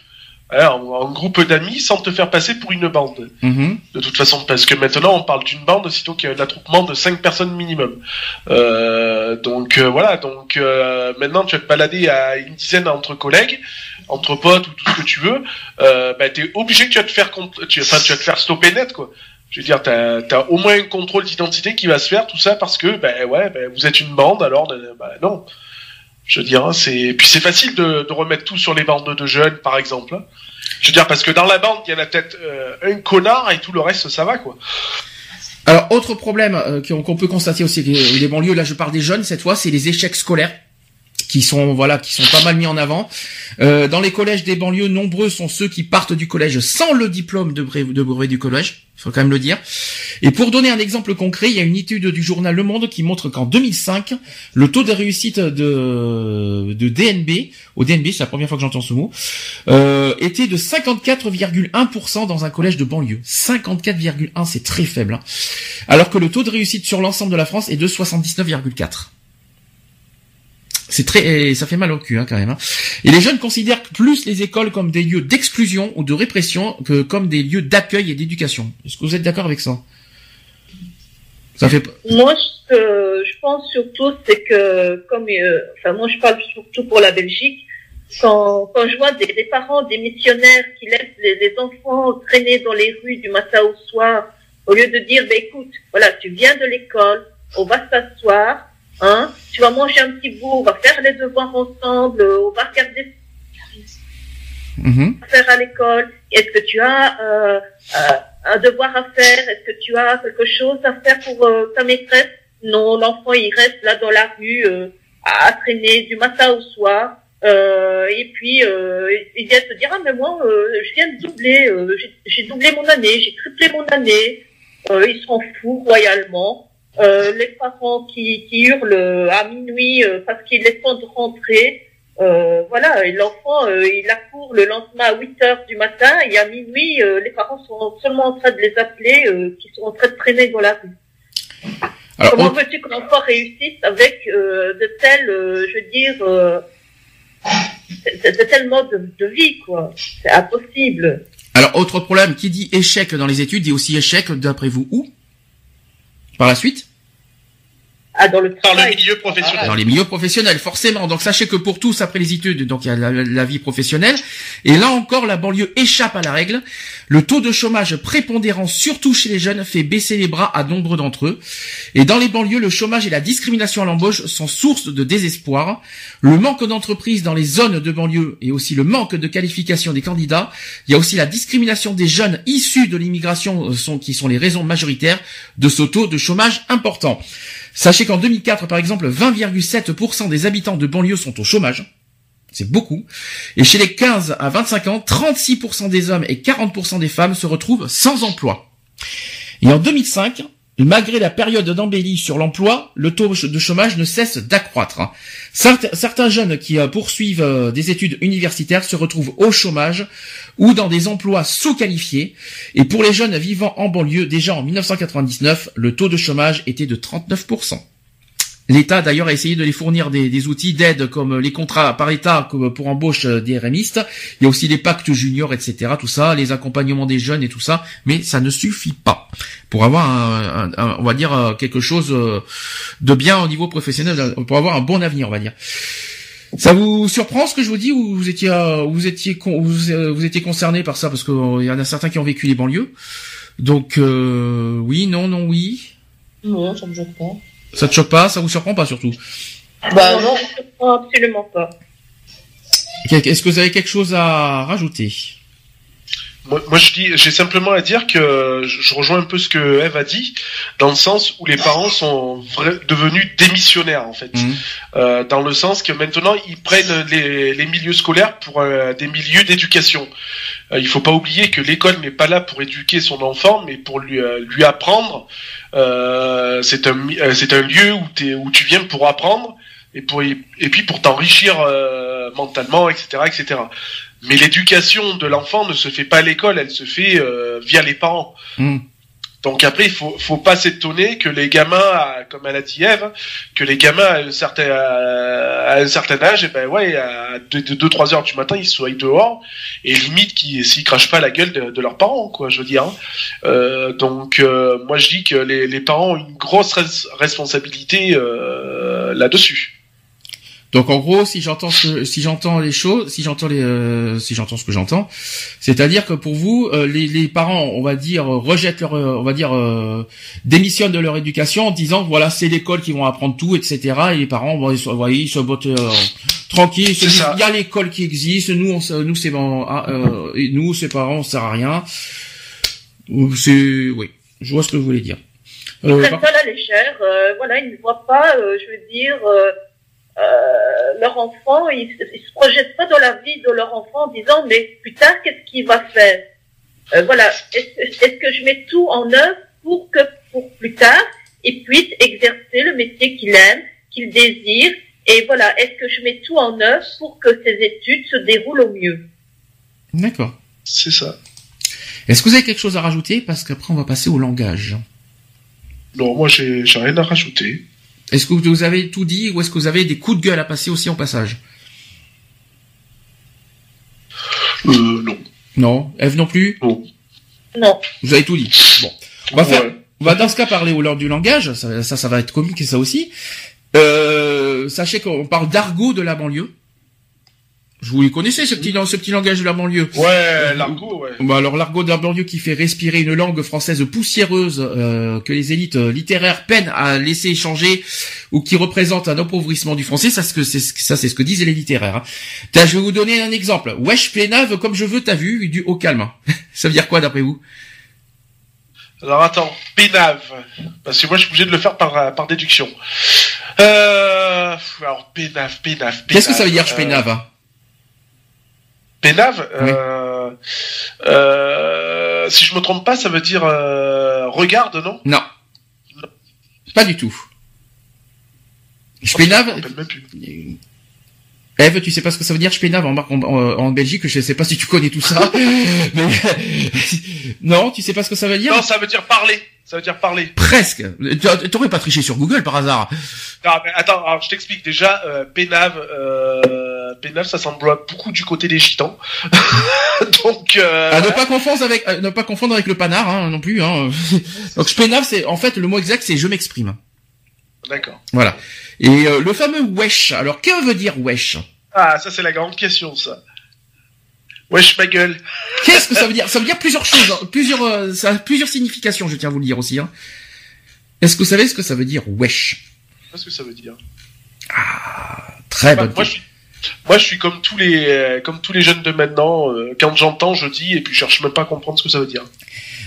hein, en, en groupe d'amis, sans te faire passer pour une bande. Mhm. De toute façon, parce que maintenant, on parle d'une bande, sitôt qu'il y a un attroupement de 5 personnes minimum. Euh, donc euh, voilà, donc euh, maintenant, tu vas te balader à une dizaine entre collègues, entre potes ou tout ce que tu veux. Euh, bah, t'es obligé que tu vas te faire, tu, enfin, tu vas te faire stopper net, quoi. Je veux dire, t'as as au moins un contrôle d'identité qui va se faire, tout ça parce que, ben ouais, ben, vous êtes une bande, alors, ben non. Je veux dire, hein, c'est puis c'est facile de, remettre tout sur les bandes de jeunes, par exemple. hein. Je veux dire parce que dans la bande, il y a peut-être euh, un connard et tout le reste, ça va quoi. Alors, autre problème euh, qu'on peut constater aussi les, les banlieues, là je parle des jeunes cette fois, c'est les échecs scolaires qui sont voilà qui sont pas mal mis en avant. Euh, dans les collèges des banlieues, nombreux sont ceux qui partent du collège sans le diplôme de brevet, de du collège, faut quand même le dire. Et pour donner un exemple concret, il y a une étude du journal Le Monde qui montre qu'en 2005, le taux de réussite de, de DNB, au DNB, c'est la première fois que j'entends ce mot, euh, était de 54,1% dans un collège de banlieue. 54,1, c'est très faible. hein. Alors que le taux de réussite sur l'ensemble de la France est de 79,4. C'est très, ça fait mal au cul hein, quand même. hein. Et les jeunes considèrent plus les écoles comme des lieux d'exclusion ou de répression que comme des lieux d'accueil et d'éducation. Est-ce que vous êtes d'accord avec ça? Ça fait. Moi, ce que je pense surtout, c'est que, comme, euh, enfin, moi, je parle surtout pour la Belgique, quand, quand je vois des, parents, des missionnaires qui laissent les, les enfants traîner dans les rues du matin au soir, au lieu de dire, ben, écoute, voilà, tu viens de l'école, on va s'asseoir, hein, tu vas manger un petit bout, on va faire les devoirs ensemble, euh, on va regarder Mhm. faire à l'école Est-ce que tu as euh, euh, un devoir à faire? Est-ce que tu as quelque chose à faire pour euh, ta maîtresse? Non, l'enfant il reste là dans la rue euh, à, à traîner du matin au soir. Euh, et puis euh, il vient te dire ah mais moi euh, je viens de doubler, euh, j'ai- doublé mon année, j'ai triplé mon année. Euh, ils s'en foutent royalement. Euh, les parents qui, qui hurlent à minuit euh, parce qu'il est temps de rentrer. Euh, voilà, et l'enfant, euh, il accourt le lendemain à 8 heures du matin et à minuit, euh, les parents sont seulement en train de les appeler, euh, qui sont en train de traîner dans la rue. Alors, Comment autre- veux-tu que l'enfant réussisse avec euh, de tels, euh, je veux dire, euh, de, de tels modes de, de vie, quoi? C'est impossible. alors, autre problème, qui dit échec dans les études dit aussi échec, d'après vous, où? Par la suite Ah, dans le Dans le travail. milieu professionnel. Dans les milieux professionnels, forcément. Donc sachez que pour tous, après les études, donc il y a la, la vie professionnelle. Et là encore, la banlieue échappe à la règle. Le taux de chômage prépondérant, surtout chez les jeunes, fait baisser les bras à nombre d'entre eux. Et dans les banlieues, le chômage et la discrimination à l'embauche sont source de désespoir. Le manque d'entreprises dans les zones de banlieue et aussi le manque de qualification des candidats. Il y a aussi la discrimination des jeunes issus de l'immigration euh, sont, qui sont les raisons majoritaires de ce taux de chômage important. Sachez qu'en 2004, par exemple, 20,7% des habitants de banlieue sont au chômage. C'est beaucoup. Et chez les 15 à 25 ans, 36% des hommes et 40% des femmes se retrouvent sans emploi. Et en 2005, malgré la période d'embellie sur l'emploi, le taux de chômage ne cesse d'accroître. Certes- Certains jeunes qui euh, poursuivent euh, des études universitaires se retrouvent au chômage ou dans des emplois sous-qualifiés. Et pour les jeunes vivant en banlieue, déjà en 1999, le taux de chômage était de 39%. L'État d'ailleurs a essayé de les fournir des, des outils d'aide comme les contrats par État comme pour embauche des RMistes. Il y a aussi les pactes juniors, etc. Tout ça, les accompagnements des jeunes et tout ça, mais ça ne suffit pas pour avoir un, un- un- on va dire euh, quelque chose euh, de bien au niveau professionnel, euh, pour avoir un bon avenir, on va dire. Ça vous surprend ce que je vous dis ou vous étiez vous étiez vous étiez concerné par ça parce qu'il y en a certains qui ont vécu les banlieues. Donc euh, oui, non, non, oui. Non, ça me choque pas. Ça te choque pas, ça vous surprend pas surtout. Bah non. comprends absolument pas. Est-ce que vous avez quelque chose à rajouter? Moi, moi, je dis, j'ai simplement à dire que je rejoins un peu ce que Eve a dit, dans le sens où les parents sont devenus démissionnaires en fait, Mhm. Euh, dans le sens que maintenant ils prennent les, les milieux scolaires pour euh, des milieux d'éducation. Euh, il faut pas oublier que l'école n'est pas là pour éduquer son enfant, mais pour lui euh, lui apprendre. Euh, c'est un c'est un lieu où t'es où tu viens pour apprendre et pour et puis pour t'enrichir euh, mentalement, etc., etc. Mais l'éducation de l'enfant ne se fait pas à l'école, elle se fait euh, via les parents. Hmm. Donc après, il faut, faut pas s'étonner que les gamins, comme elle a dit Eve, que les gamins à un certain, à un certain âge, et ben ouais, à 2-3 heures du matin, ils soient dehors, et limite qu'ils s'ils crachent pas la gueule de, de leurs parents, quoi, je veux dire. hein. Euh, donc euh, moi je dis que les, les parents ont une grosse res- responsabilité euh, là-dessus. Donc en gros, si j'entends ce, si j'entends les choses, si j'entends les, euh, si j'entends ce que j'entends, c'est-à-dire que pour vous, euh, les, les parents, on va dire, rejettent leur, euh, on va dire, euh, démissionnent de leur éducation en disant voilà c'est l'école qui vont apprendre tout, etc. Et les parents, bon, ils se, voyez, ils se bottent euh, tranquilles, ils se C'est disent, il y a l'école qui existe, nous, on, nous c'est bon, ah, euh, et nous, ses parents, on sert à rien. C'est, oui, je vois ce que vous voulez dire. Euh, prennent à la légère. euh, voilà, ils ne voient pas, euh, je veux dire, euh, leur enfant, ils, ils se projettent pas dans la vie de leur enfant en disant, mais plus tard, qu'est-ce qu'il va faire? Euh, Voilà, est-ce que- est-ce que je mets tout en œuvre pour que, pour plus tard, il puisse exercer le métier qu'il aime, qu'il désire, et voilà, est-ce que je mets tout en œuvre pour que ses études se déroulent au mieux? D'accord. C'est ça. Est-ce que vous avez quelque chose à rajouter? Parce qu'après, on va passer au langage. Non, moi j'ai j'ai rien à rajouter. Est-ce que vous avez tout dit ou est-ce que vous avez des coups de gueule à passer aussi en passage Euh, non. Non Eve non plus Non. Non. Vous avez tout dit. Bon. On va faire, Ouais. on va dans ce cas parler au l'heure du langage. Ça, ça, ça va être comique et ça aussi. Euh, sachez qu'on parle d'argot de la banlieue. Je vous les connaissez, ce petit, ce petit langage de la banlieue? Ouais, l'argot, ouais. Bah alors l'argot de la banlieue qui fait respirer une langue française poussiéreuse euh, que les élites euh, littéraires peinent à laisser échanger ou qui représente un appauvrissement du français, ça c'est ce ce que- disent les littéraires. Hein. Je vais vous donner un exemple. Wesh plénave comme je veux, t'as vu, du au calme. ça veut dire quoi d'après vous? Alors attends, pénave. Parce que moi je suis obligé de le faire par, par déduction. Euh, alors pénave, pénave, pénave. Qu'est-ce que ça veut dire euh, pénave hein? Pénave, euh, euh, si je me trompe pas, ça veut dire euh, regarde, non? Non. Pas du tout. Spénave, rappelle même plus. Eve, tu sais pas ce que ça veut dire Spénave en, en, en, en Belgique, je sais pas si tu connais tout ça. mais non, tu sais pas ce que ça veut dire? Non, ça veut dire parler. Ça veut dire parler. Presque. T'a- T'aurais pas triché sur Google par hasard Non, mais attends, alors je t'explique. Déjà, euh, pénave, euh, pénave, ça semble beaucoup du côté des gitans. Donc, euh, À ne pas confondre avec, à ne pas confondre avec le panard hein, non plus. Hein. Donc spénave, c'est en fait le mot exact, c'est je m'exprime. d'accord. Voilà. Et euh, le fameux wesh. Alors que veut dire wesh? Ah, ça c'est la grande question, ça. Wesh ma gueule. Qu'est-ce que ça veut dire? Ça veut dire plusieurs choses, hein. plusieurs, euh, ça a plusieurs significations. Je tiens à vous le dire aussi. Hein. Est-ce que vous savez ce que ça veut dire wesh? Qu'est-ce que ça veut dire? Très Moi, bonne moi, suis, moi, je suis comme tous les, euh, comme tous les jeunes de maintenant. euh, quand j'entends, je dis, et puis je cherche même pas à comprendre ce que ça veut dire.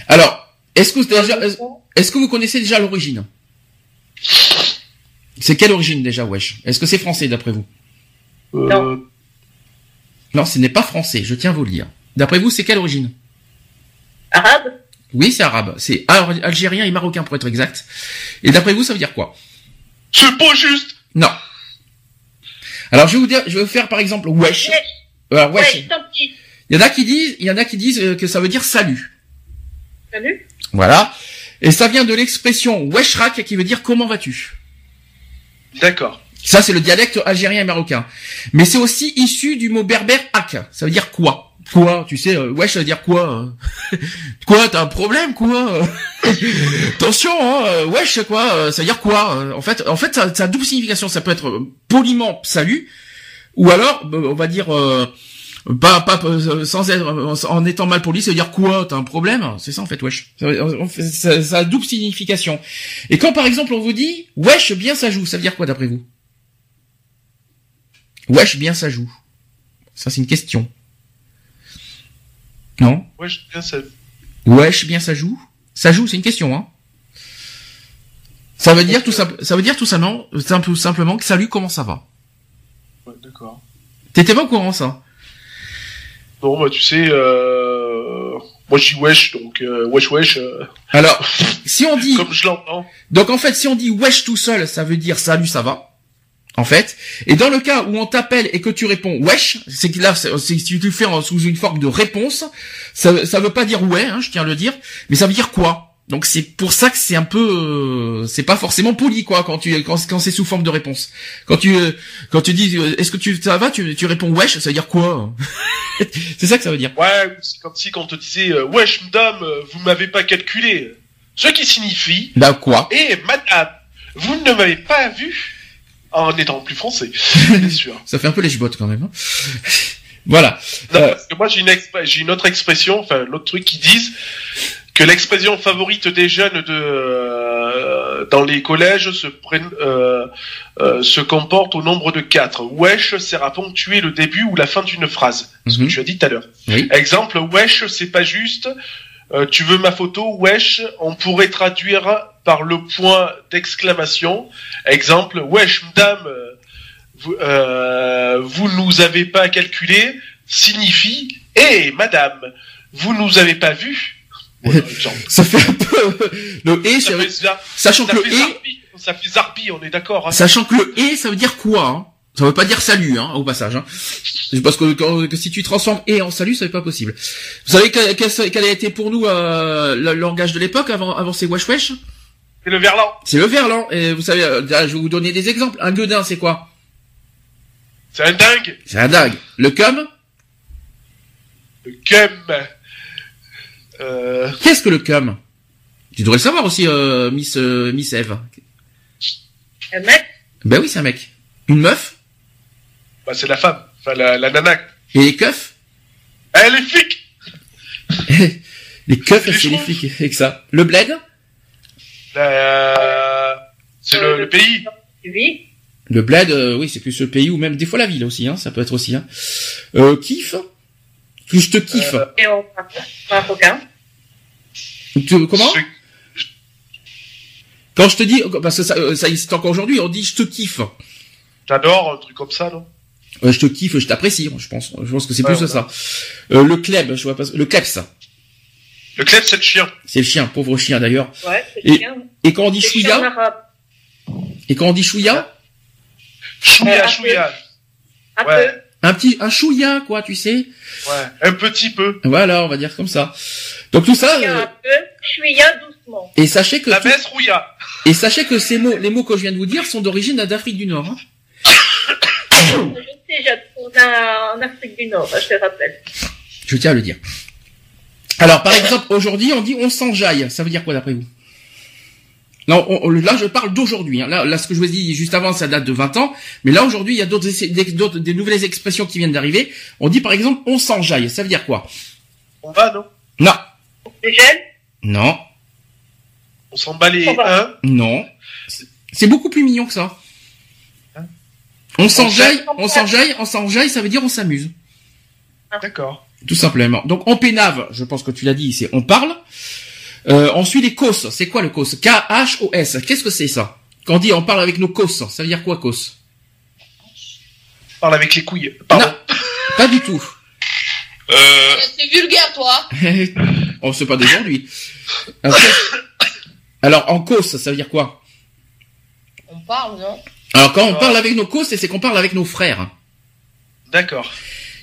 Alors, est-ce que vous déjà, est-ce- que vous connaissez déjà l'origine? C'est quelle origine déjà, wesh? Est-ce que c'est français d'après vous? Euh, Non. Non, ce n'est pas français. Je tiens à vous le dire. D'après vous, c'est quelle origine? Arabe? Oui, c'est arabe. C'est al- algérien et marocain pour être exact. Et d'après vous, ça veut dire quoi? C'est pas juste. Non. Alors, je vais vous dire, je vais vous faire par exemple wesh. Wesh. Alors, wesh. Ouais, tant pis. Il y en a qui disent, il y en a qui disent euh, que ça veut dire salut. Salut. Voilà. Et ça vient de l'expression weshrak qui veut dire comment vas-tu. D'accord. Ça, c'est le dialecte algérien et marocain. Mais c'est aussi issu du mot berbère ak. Ça veut dire quoi? Quoi Tu sais, euh, wesh, ça veut dire quoi euh Quoi T'as un problème, quoi Attention, hein, euh, wesh, quoi euh, Ça veut dire quoi euh En fait, en fait, ça, ça a double signification. Ça peut être euh, poliment salut, ou alors, euh, on va dire, euh, pas, pas, sans être, en étant mal poli, ça veut dire quoi T'as un problème? C'est ça, en fait, wesh. Ça, ça, ça a double signification. Et quand, par exemple, on vous dit, wesh, bien ça joue, ça veut dire quoi, d'après vous? Wesh, bien ça joue. Ça, c'est une question. Non Wesh, bien ça. Wesh, bien ça joue. Ça joue, c'est une question, hein. Ça veut dire tout simple, ça veut dire tout simplement, simple- simplement que salut, comment ça va? Ouais, d'accord. T'étais pas au courant ça? Non, bah tu sais, euh... moi je dis wesh, donc euh, wesh wesh, euh, Alors, si on dit, comme je l'entends. donc en fait, si on dit wesh tout seul, ça veut dire salut, ça va. En fait, et dans le cas où on t'appelle et que tu réponds wesh, c'est que là, si tu le fais en- sous une forme de réponse, ça, ça veut pas dire ouais, hein, je tiens à le dire, mais ça veut dire quoi? Donc c'est pour ça que c'est un peu, euh, c'est pas forcément poli quoi quand tu quand, quand c'est sous forme de réponse. Quand tu euh, quand tu dis euh, est-ce que tu ça va, tu, tu réponds wesh, ça veut dire quoi? C'est ça que ça veut dire. Ouais, c'est comme si quand on te disait euh, wesh madame, vous m'avez pas calculé. Ce qui signifie, Bah quoi? Et madame, vous ne m'avez pas vu. En étant plus français, bien sûr. Ça fait un peu les gibottes quand même. hein. voilà. Non, Euh. parce que moi j'ai une, j'ai une autre expression, enfin l'autre truc qui disent que l'expression favorite des jeunes de euh, dans les collèges se prennent, euh, euh, se comporte au nombre de quatre. Wesh sert à ponctuer le début ou la fin d'une phrase. Ce Mhm. que tu as dit tout à l'heure. Oui. Exemple, wesh c'est pas juste. Euh, tu veux ma photo, wesh, on pourrait traduire par le point d'exclamation. Exemple, wesh, madame, euh, vous, euh, vous nous avez pas calculé, signifie, hé, madame, vous nous avez pas vu. Voilà. Ça fait un peu le et, ça, ça- fait, ça, sachant que fait le et, ça fait zarpi, on est d'accord. Hein. sachant que le et, ça veut dire quoi hein? Ça veut pas dire salut, hein, au passage. Hein. Parce que, quand- que si tu transformes et en salut, ça n'est pas possible. Vous savez que- quel, quel a été pour nous euh, le langage de l'époque avant, avant ces wesh wesh C'est le verlan. C'est le verlan. Et vous savez, euh, je vais vous donner des exemples. Un gueudin, c'est quoi? C'est un dingue. C'est un dingue. Le cum? Le cum. Euh, Qu'est-ce que le cum? Tu devrais le savoir aussi, euh, Miss euh, Miss Eve. Un mec, Ben oui, c'est un mec. Une meuf? Bah, c'est la femme. Enfin, la, la nana. et les keufs? Elle est flic. les keufs, Les c'est les flics, avec ça. Le bled? La- C'est le, le pays. vis. Le bled, euh, oui, c'est plus le pays ou même des fois la ville aussi, hein, ça peut être aussi. Hein. Euh, kiff Que je te kiffe. Euh, Et on comment? Je- Quand je te dis, parce que ça, euh, ça existe encore aujourd'hui, on dit je te kiffe. J'adore un truc comme ça, non? Euh, je te kiffe, je t'apprécie, je pense. Je pense que c'est Ouais, plus voilà. ça. Euh, le kleb, je vois pas. Le kleps, Le club, c'est le chien. c'est le chien, pauvre chien d'ailleurs. Ouais, c'est Et- bien. Et quand on dit chien chouïa, et quand on dit chouïa, Chouïa, Euh, chouïa. Un Ouais, un petit, un chouïa, quoi, tu sais. ouais. Un petit peu. Voilà, on va dire comme ça. Donc tout ça, Chouïa euh, un peu. Chouïa doucement. et sachez que La tout- rouilla. et sachez que ces mots, les mots que je viens de vous dire sont d'origine d'Afrique du Nord. hein. Je sais, j'ai en Afrique du Nord, je te rappelle. Je tiens à le dire. Alors, par exemple, aujourd'hui, on dit on s'enjaille. Ça veut dire quoi d'après vous? Là, on- on- là, je parle d'aujourd'hui. hein. Là, là, ce que je vous ai dit juste avant, ça date de 20 ans. Mais là, aujourd'hui, il y a d'autres, des, d'autres- des nouvelles expressions qui viennent d'arriver. On dit, par exemple, on s'enjaille. Ça veut dire quoi? On va, non? Non. C'est gel Non. On s'en bat les On uns. Non. C'est- beaucoup plus mignon que ça. Hein? On s'enjaille. on s'enjaille, on s'enjaille, ça veut dire on s'amuse. D'accord. Tout simplement. Donc on pénave, je pense que tu l'as dit, c'est on parle. Euh, ensuite les cos, c'est quoi le cos? K-H-O-S, qu'est-ce que c'est ça? Quand on dit on parle avec nos cos, ça veut dire quoi cos? Parle avec les couilles. Pardon. Non, pas du tout. Euh, C'est vulgaire, toi. on sait pas d'aujourd'hui. Alors, en cos, ça veut dire quoi? On parle, non? Alors quand on Ouais. parle avec nos cos, c'est qu'on parle avec nos frères. D'accord.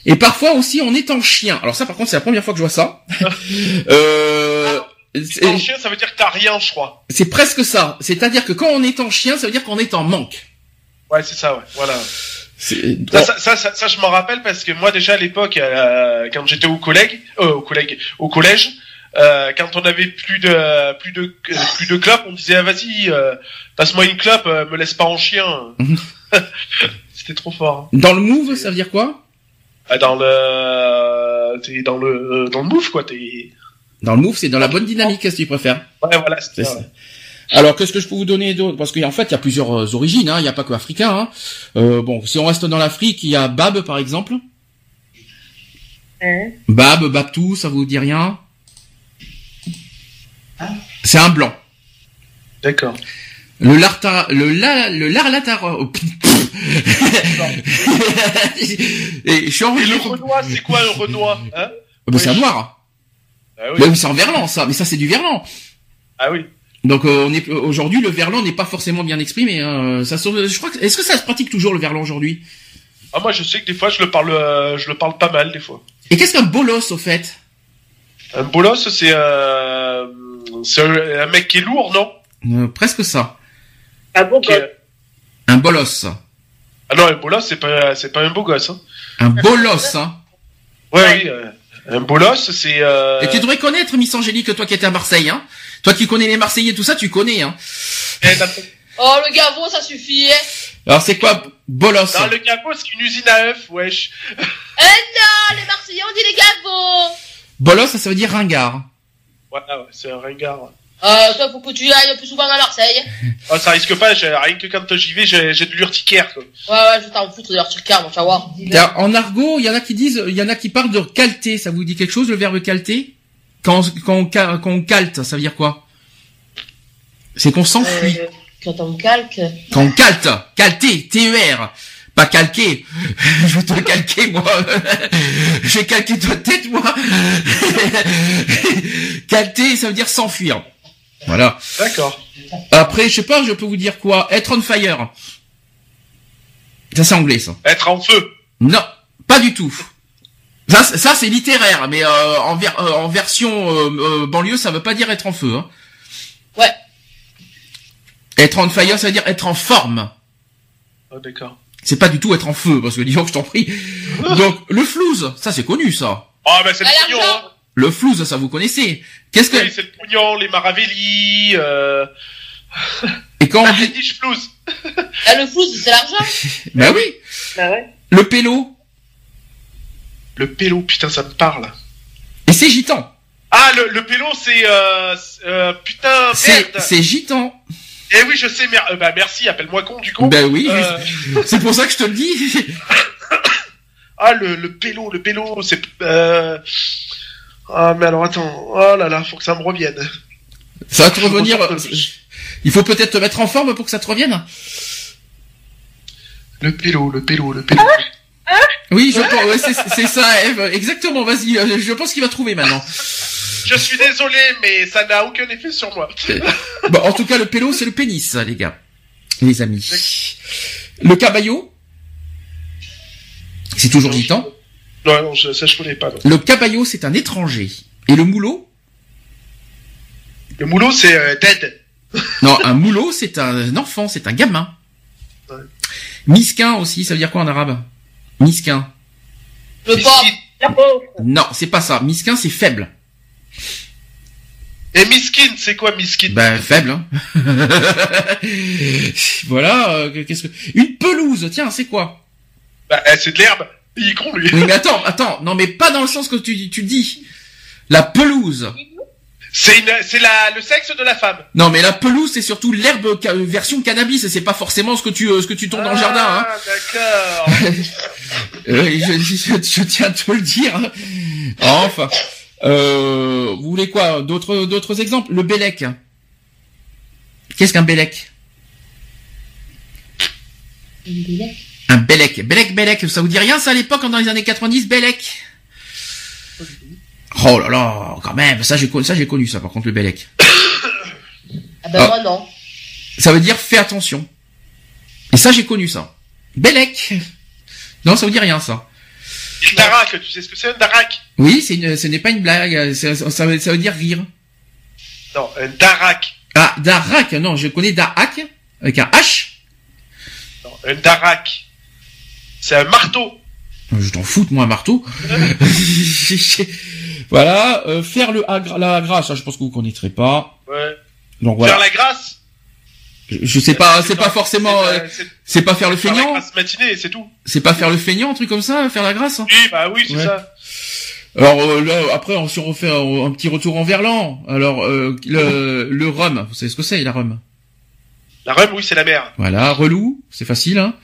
Et parfois aussi on est en chien. Alors ça par contre c'est la première fois que je vois ça. euh, c'est- En chien, ça veut dire que t'as rien, je crois. c'est presque ça. C'est-à-dire que quand on est en chien, ça veut dire qu'on est en manque. Ouais, c'est ça, ouais. Voilà. C'est- Ça, ça, ça, ça, ça, je m'en rappelle parce que moi déjà à l'époque, euh, quand j'étais au collègue, euh, au collègue, au collège, euh, quand on avait plus de plus de euh, plus de clopes, on disait ah, vas-y, euh, passe-moi une clope, me laisse pas en chien. C'était trop fort. hein. Dans le move, ça veut dire quoi? Ah, Dans le, t'es dans le dans le move quoi. T'es Dans le move, c'est dans la bonne dynamique, si tu préfères. ouais voilà. c'est ça, ça. ouais. Alors, qu'est-ce que je peux vous donner d'autre? Parce qu'en fait, il y a plusieurs euh, origines, hein. il n'y a pas que africain. Hein. Euh, bon, si on reste dans l'Afrique, il y a Bab, par exemple. Hein Bab, Babtou, ça vous dit rien? Hein C'est un blanc. D'accord. Le larta, le la, le larlatara. Et je suis en Et le Renoir, c'est quoi un Renoir hein Ah c'est un noir. Ah oui. C'est en verlan, ça. Mais ça, c'est du verlan. Ah oui. Donc euh, on est aujourd'hui le verlan n'est pas forcément bien exprimé. Hein. Ça, se- je crois. que- Est-ce que ça se pratique toujours le verlan aujourd'hui? Ah moi je sais que des fois je le parle, euh, je le parle pas mal des fois. Et qu'est-ce qu'un bolos au fait? Un bolos, c'est euh, c'est un, un mec qui est lourd, non? Euh, Presque ça. Un est- Un bolos. Ah non, un bolos, c'est pas, c'est pas un beau gosse. Hein. Un bolos. Hein. Ouais, Ouais. oui. euh, un bolos, c'est. Euh... Et tu devrais connaître Miss Angélique, toi qui étais à Marseille. Hein. Toi qui connais les Marseillais, tout ça, tu connais. Hein. eh, Oh, le gavot, ça suffit, hein. Alors c'est quoi bolos Non, le gaveau, c'est une usine à œufs, wesh. Eh non, les Marseillais on dit les gavots Bolos, ça, ça veut dire ringard. Ouais, ouais, c'est un ringard. Euh, toi, faut que tu ailles plus souvent à Marseille. Oh, ça risque pas, j'ai- rien que quand j'y vais, j'ai j'ai de l'urticaire, quoi. Ouais, ouais, je vais t'en foutre de leur car, mon tu vas voir. En argot, il y en a qui disent, il y en a qui parlent de calter. Ça vous dit quelque chose le verbe calter quand, quand, on, ca- quand on calte, ça veut dire quoi? C'est qu'on s'enfuit. Euh, quand on calque. Quand on calte, calter, T-E-R, pas calquer. Je vais te calquer, moi. Je vais calquer ta tête, moi. calter, ça veut dire s'enfuir. Voilà. D'accord. Après, je sais pas, je peux vous dire quoi Être on fire. Ça, c'est anglais, ça. Être en feu. Non, pas du tout. Ça, c'est- ça c'est littéraire, mais euh, en, ver- euh, en version euh, euh, banlieue, ça veut pas dire être en feu. Hein. Ouais. Être on fire, ça veut dire être en forme. Oh, d'accord. C'est pas du tout être en feu, parce que disons que je t'en prie. Donc, le flouze, ça c'est connu, ça. Oh, ben c'est le pognon, l'argent. hein. Le flouze, ça vous connaissez. Qu'est-ce que... Oui, c'est le pognon, les maravelli, euh... Et quand on Ah, dit... Ah, le flou, c'est l'argent. Bah oui, Bah ouais. le pélo. Le pélo, putain, ça me parle. Et c'est gitan. Ah, le, le pélo, c'est, euh, c'est, euh, putain, C'est, merde. c'est gitan. Eh oui, je sais, mer- euh, bah, merci, appelle-moi con, du coup. Ben oui, Euh, c'est pour ça que je te le dis. ah, le, le pélo, le pélo, c'est, euh... Ah, mais alors, attends. Oh là là, faut que ça me revienne. Ça va te revenir. Je- Il faut peut-être te mettre en forme pour que ça te revienne. Le pélo, le pélo, le pélo. Oui, je pense, ouais, c'est, c'est ça, Eve. Exactement, vas-y. euh, Je pense qu'il va trouver maintenant. Je suis désolé, mais ça n'a aucun effet sur moi. Bon, en tout cas, le pélo, c'est le pénis, les gars. Les amis. Le cabayot. C'est toujours gitan. Non, non, je, ça je connais pas. non. Le cabayot, c'est un étranger. Et le moulot? Le moulot, c'est euh, dead. Non, un moulot, c'est un enfant, c'est un gamin. Ouais. Misquin aussi, ça veut dire quoi en arabe? Misquin. Le pauvre. Non, c'est pas ça. Misquin, c'est faible. Et miskin, c'est quoi miskin Ben faible. Hein. voilà. euh, Qu'est-ce que une pelouse Tiens, c'est quoi? Bah, eh, c'est de l'herbe. Il est con, lui. Oui, mais attends, attends. Non, mais pas dans le sens que tu tu dis. La pelouse. C'est une, c'est la, le sexe de la femme. Non, mais la pelouse, c'est surtout l'herbe ca- euh, version cannabis. C'est pas forcément ce que tu euh, ce que tu tournes dans le jardin. Hein. Ah, d'accord. Euh, je, je, je tiens à te le dire. hein. Enfin. Euh, vous voulez quoi? D'autres d'autres exemples? Le bélec. Qu'est-ce qu'un bélec? Un bélec? Bélec, bélec. Ça vous dit rien ça à l'époque dans les années 90 Bélec Oh là là, quand même. Ça j'ai connu ça j'ai connu ça par contre le bélec. Ah ben Ah. moi non. Ça veut dire fais attention. Et ça j'ai connu ça. Bélec. Non, ça vous dit rien ça. Le darak, tu sais ce que c'est un darak? Oui, c'est une, ce n'est pas une blague. Ça, ça- ça veut, ça veut dire rire. Non, un darak. Ah, darak. Non, je connais darak avec un H. Non, un darak. C'est un marteau. Je t'en fous de moi un marteau. voilà, euh, faire le agra- la grâce, ça, je pense que vous connaîtrez pas. Ouais. Donc voilà. Faire la grâce. Je, je sais pas, c'est pas forcément, C'est, euh, euh, pas faire le faire la feignant, grâce matinée, c'est tout. c'est pas faire le feignant, un truc comme ça, faire la grâce. hein. Oui, bah oui, c'est Ouais. ça. Alors euh, là, après, on, si on refait un, un petit retour en verlan. Alors euh, le, le rhum, vous savez ce que c'est, la rhum? La rhum, oui, c'est la mer. Voilà, relou, c'est facile. Hein.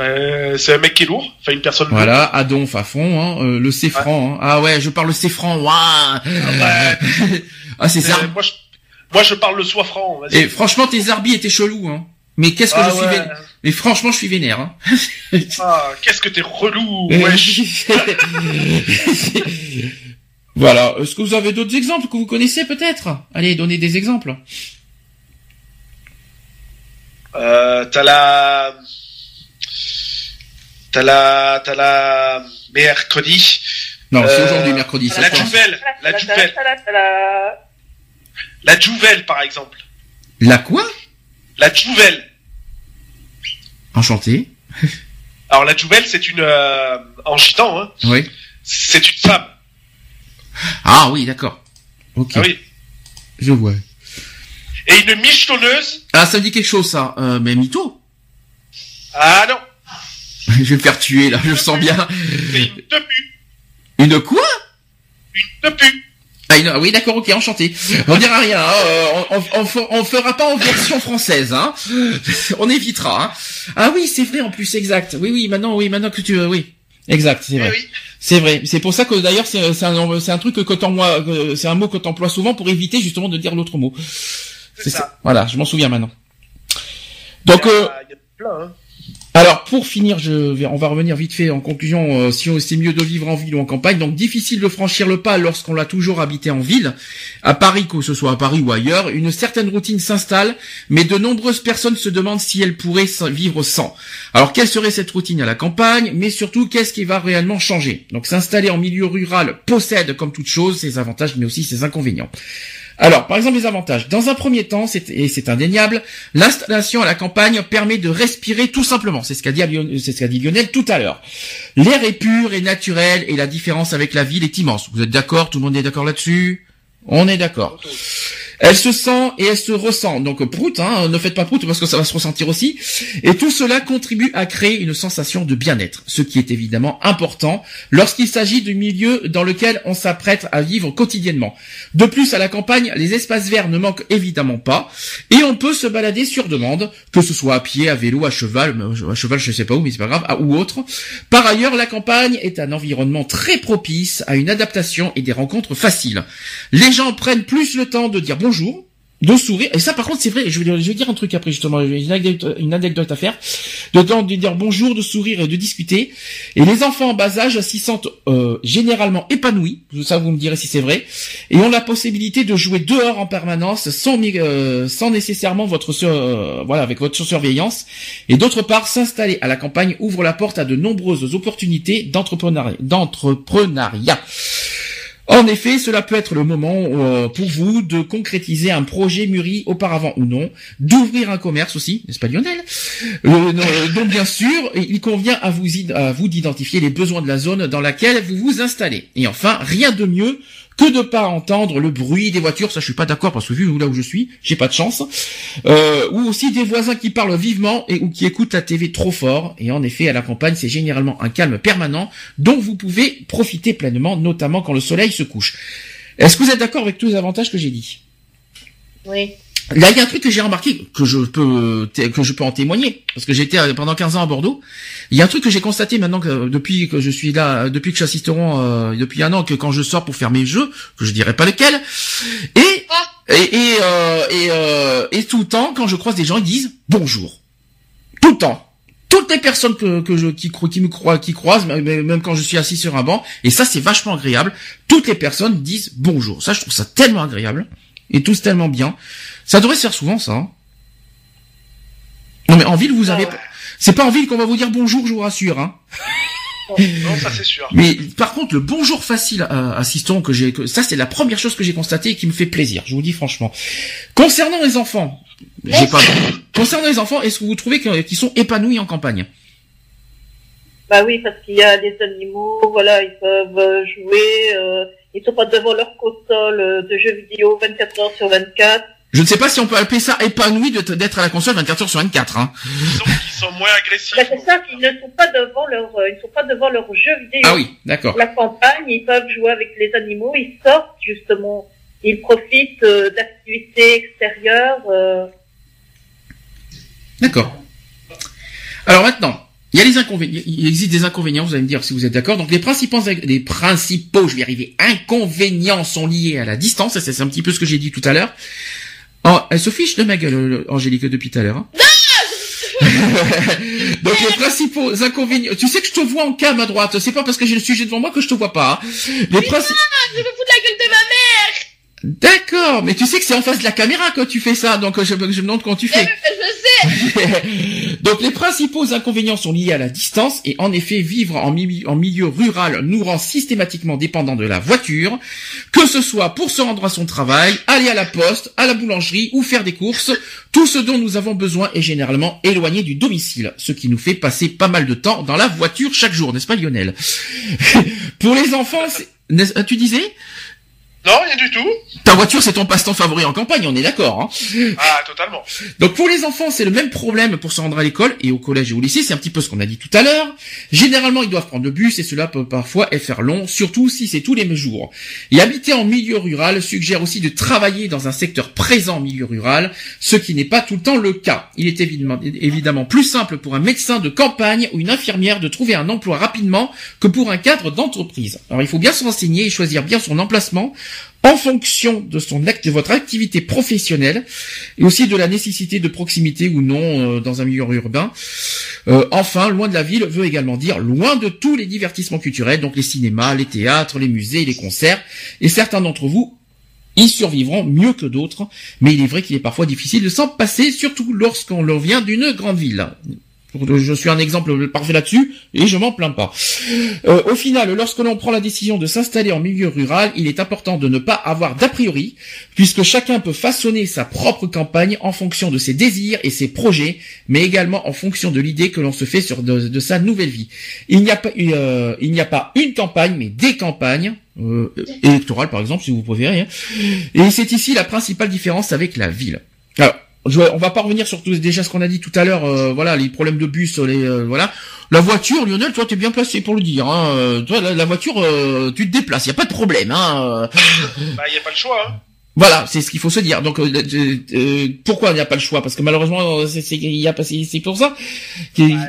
Euh, c'est un mec qui est lourd. Enfin, une personne Voilà, Adonf à fond, hein, euh, le céfran. Hein. Ah ouais, je parle le céfran. Ouah. ouais. ah c'est ça. Euh, moi, je, moi, je parle le vas-y. Et franchement, tes arbis étaient chelous. Hein. Mais qu'est-ce que Ah je suis ouais. vénère? Mais franchement, je suis vénère. Hein. Ah, qu'est-ce que t'es relou, wesh. voilà. Est-ce que vous avez d'autres exemples que vous connaissez peut-être? Allez, donnez des exemples. Euh, t'as la, t'as la, t'as la mercredi. Non, c'est Euh, aujourd'hui, mercredi. Ça, La. Jouvel, la Jouvel, La la Jouvel, par exemple. La quoi? La Jouvel. Enchanté. Alors la Jouvel, c'est une, euh, en gitan, hein, Oui. c'est une femme. Ah oui, d'accord. Ok. Ah oui. Je vois. Et une michetonneuse, Ah, ça me dit quelque chose, ça. Euh, mais mytho. Ah non, je vais me faire tuer là, je le sens bien. une tepu, Une quoi? Une tepu. Ah, une- oui, d'accord, ok, enchanté. On dira rien, hein, euh, on, on, on on fera pas en version française, hein. On évitera. Hein. Ah oui, c'est vrai en plus, exact. Oui, oui, maintenant, oui, maintenant que tu, euh, oui, exact, c'est Eh vrai. oui. C'est vrai. C'est pour ça que d'ailleurs c'est un, c'est un truc que que- c'est un mot que t'emploies souvent pour éviter justement de dire l'autre mot. C'est ça. Voilà, je m'en souviens maintenant. Donc, il y euh, a, y a plein. Hein. Alors pour finir, je on va revenir vite fait en conclusion. euh, si c'est mieux de vivre en ville ou en campagne, donc difficile de franchir le pas lorsqu'on l'a toujours habité en ville. À Paris, que ce soit à Paris ou ailleurs, une certaine routine s'installe, mais de nombreuses personnes se demandent si elles pourraient vivre sans. Alors quelle serait cette routine à la campagne, mais surtout qu'est-ce qui va réellement changer? Donc s'installer en milieu rural possède, comme toute chose, ses avantages, mais aussi ses inconvénients. Alors, par exemple, les avantages. Dans un premier temps, c'est- et c'est indéniable, l'installation à la campagne permet de respirer tout simplement. C'est ce qu'a dit, ce qu'a dit Lionel tout à l'heure. L'air est pur et naturel et la différence avec la ville est immense. Vous êtes d'accord? Tout le monde est d'accord là-dessus? On est d'accord. Elle se sent et elle se ressent. Donc prout, hein, ne faites pas prout parce que ça va se ressentir aussi. Et tout cela contribue à créer une sensation de bien-être, ce qui est évidemment important lorsqu'il s'agit du milieu dans lequel on s'apprête à vivre quotidiennement. De plus, à la campagne, les espaces verts ne manquent évidemment pas et on peut se balader sur demande, que ce soit à pied, à vélo, à cheval, mais à cheval je sais pas où mais c'est pas grave, ou autre. Par ailleurs, la campagne est un environnement très propice à une adaptation et des rencontres faciles. Les gens prennent plus le temps de dire bonjour, de sourire. Et ça, par contre, c'est vrai. Je vais, dire- je dire un truc après, justement. Une anecdote, une anecdote à faire. De de dire bonjour, de sourire et de discuter. Et les enfants en bas âge s'y sentent euh, généralement épanouis. Ça, vous me direz si c'est vrai. Et ont la possibilité de jouer dehors en permanence sans, euh, sans nécessairement votre euh, voilà avec votre surveillance. Et d'autre part, s'installer à la campagne ouvre la porte à de nombreuses opportunités d'entrepreneuriat. En effet, cela peut être le moment euh, pour vous de concrétiser un projet mûri auparavant ou non, d'ouvrir un commerce aussi, n'est-ce pas Lionel? Euh, euh, Donc bien sûr, il convient à vous d'identifier les besoins de la zone dans laquelle vous vous installez. Et enfin, rien de mieux que de pas entendre le bruit des voitures, ça je suis pas d'accord parce que vu là où je suis, j'ai pas de chance. Euh, ou aussi des voisins qui parlent vivement et ou qui écoutent la TV trop fort. Et en effet, à la campagne, c'est généralement un calme permanent dont vous pouvez profiter pleinement, notamment quand le soleil se couche. Est-ce que vous êtes d'accord avec tous les avantages que j'ai dit? Oui. Là, il y a un truc que j'ai remarqué, que je peux, té- que je peux en témoigner, parce que j'étais euh, pendant 15 ans à Bordeaux. Il y a un truc que j'ai constaté maintenant que euh, depuis que je suis là, euh, depuis que j'assisterai euh, depuis un an, que quand je sors pour faire mes jeux, que je dirais pas lequel, et Ah. et et, euh, et, euh, et tout le temps, quand je croise des gens, ils disent bonjour, tout le temps. Toutes les personnes que, que je qui, qui me croient, qui croisent, même même quand je suis assis sur un banc, et ça c'est vachement agréable. Toutes les personnes disent bonjour. Ça, je trouve ça tellement agréable et tous tellement bien. Ça devrait se faire souvent, ça. hein. Non mais en ville, vous avez, Ah ouais. c'est pas en ville qu'on va vous dire bonjour, je vous rassure. Hein. Non, ça c'est sûr. Mais par contre, le bonjour facile à assistant que j'ai, que- ça c'est la première chose que j'ai constatée et qui me fait plaisir. Je vous dis franchement. Concernant les enfants, j'ai pas. Concernant les enfants, est-ce que vous trouvez qu'ils sont épanouis en campagne? Bah oui, parce qu'il y a des animaux, voilà, ils peuvent euh, jouer, euh, ils sont pas devant leur console euh, de jeux vidéo 24 heures sur 24. Je ne sais pas si on peut appeler ça épanoui d'être à la console 24 heures sur 24. Hein. Disons qu'ils sont moins agressifs. Bah, c'est ça, ils ne sont pas devant leur, euh, ils sont pas devant leur jeu vidéo. Ah oui, d'accord. La campagne, ils peuvent jouer avec les animaux, ils sortent justement, ils profitent euh, d'activités extérieures. euh, D'accord. Alors maintenant, il y a les inconvénients. Il existe des inconvénients. Vous allez me dire si vous êtes d'accord. Donc les principaux, les principaux, je vais y arriver, inconvénients sont liés à la distance. Ça, C'est un petit peu ce que j'ai dit tout à l'heure. Oh, elle se fiche de ma gueule, euh, Angélique, depuis tout à l'heure. hein. Donc les principaux inconvénients. Tu sais que je te vois en cam à droite. C'est pas parce que j'ai le sujet devant moi que je te vois pas. hein. Les principaux. Je me fous de la gueule de ma mère D'accord, mais tu sais que c'est en face de la caméra que tu fais ça, donc euh, je, je me demande comment tu fais. Je sais. Donc les principaux inconvénients sont liés à la distance et en effet vivre en, mi- en milieu rural nous rend systématiquement dépendants de la voiture, que ce soit pour se rendre à son travail, aller à la poste, à la boulangerie ou faire des courses, tout ce dont nous avons besoin est généralement éloigné du domicile, ce qui nous fait passer pas mal de temps dans la voiture chaque jour, n'est-ce pas Lionel? Pour les enfants, n'est-ce- tu disais? Non, rien du tout. Ta voiture, c'est ton passe-temps favori en campagne, on est d'accord. Hein Ah, totalement. Donc pour les enfants, c'est le même problème pour se rendre à l'école et au collège et au lycée, c'est un petit peu ce qu'on a dit tout à l'heure. Généralement, ils doivent prendre le bus et cela peut parfois faire long, surtout si c'est tous les mêmes jours. Et habiter en milieu rural suggère aussi de travailler dans un secteur présent en milieu rural, ce qui n'est pas tout le temps le cas. Il est évidemment, évidemment plus simple pour un médecin de campagne ou une infirmière de trouver un emploi rapidement que pour un cadre d'entreprise. Alors il faut bien se renseigner et choisir bien son emplacement en fonction de son acte, de votre activité professionnelle et aussi de la nécessité de proximité ou non euh, dans un milieu urbain. Euh, enfin, loin de la ville veut également dire loin de tous les divertissements culturels, donc les cinémas, les théâtres, les musées, les concerts. Et certains d'entre vous y survivront mieux que d'autres, mais il est vrai qu'il est parfois difficile de s'en passer, surtout lorsqu'on vient d'une grande ville. Je suis un exemple parfait là-dessus et je m'en plains pas. Euh, au final, lorsque l'on prend la décision de s'installer en milieu rural, il est important de ne pas avoir d'a priori, puisque chacun peut façonner sa propre campagne en fonction de ses désirs et ses projets, mais également en fonction de l'idée que l'on se fait sur de, sa nouvelle vie. Il n'y a pas, euh, il n'y a pas une campagne, mais des campagnes. Euh, électorales par exemple si vous préférez hein. et c'est ici la principale différence avec la ville je, on va pas revenir sur tout déjà ce qu'on a dit tout à l'heure, euh, voilà, les problèmes de bus, les euh, voilà. La voiture, Lionel, toi, t'es bien placé pour le dire. Hein. Euh, Toi, la, la voiture, euh, tu te déplaces, y a pas de problème. Hein. Bah, y a pas le choix. Hein. Voilà, c'est ce qu'il faut se dire. Donc, euh, euh, euh, pourquoi il n'y a pas le choix? Parce que malheureusement, c'est y a pas, c'est pour ça. qu'il- Bah,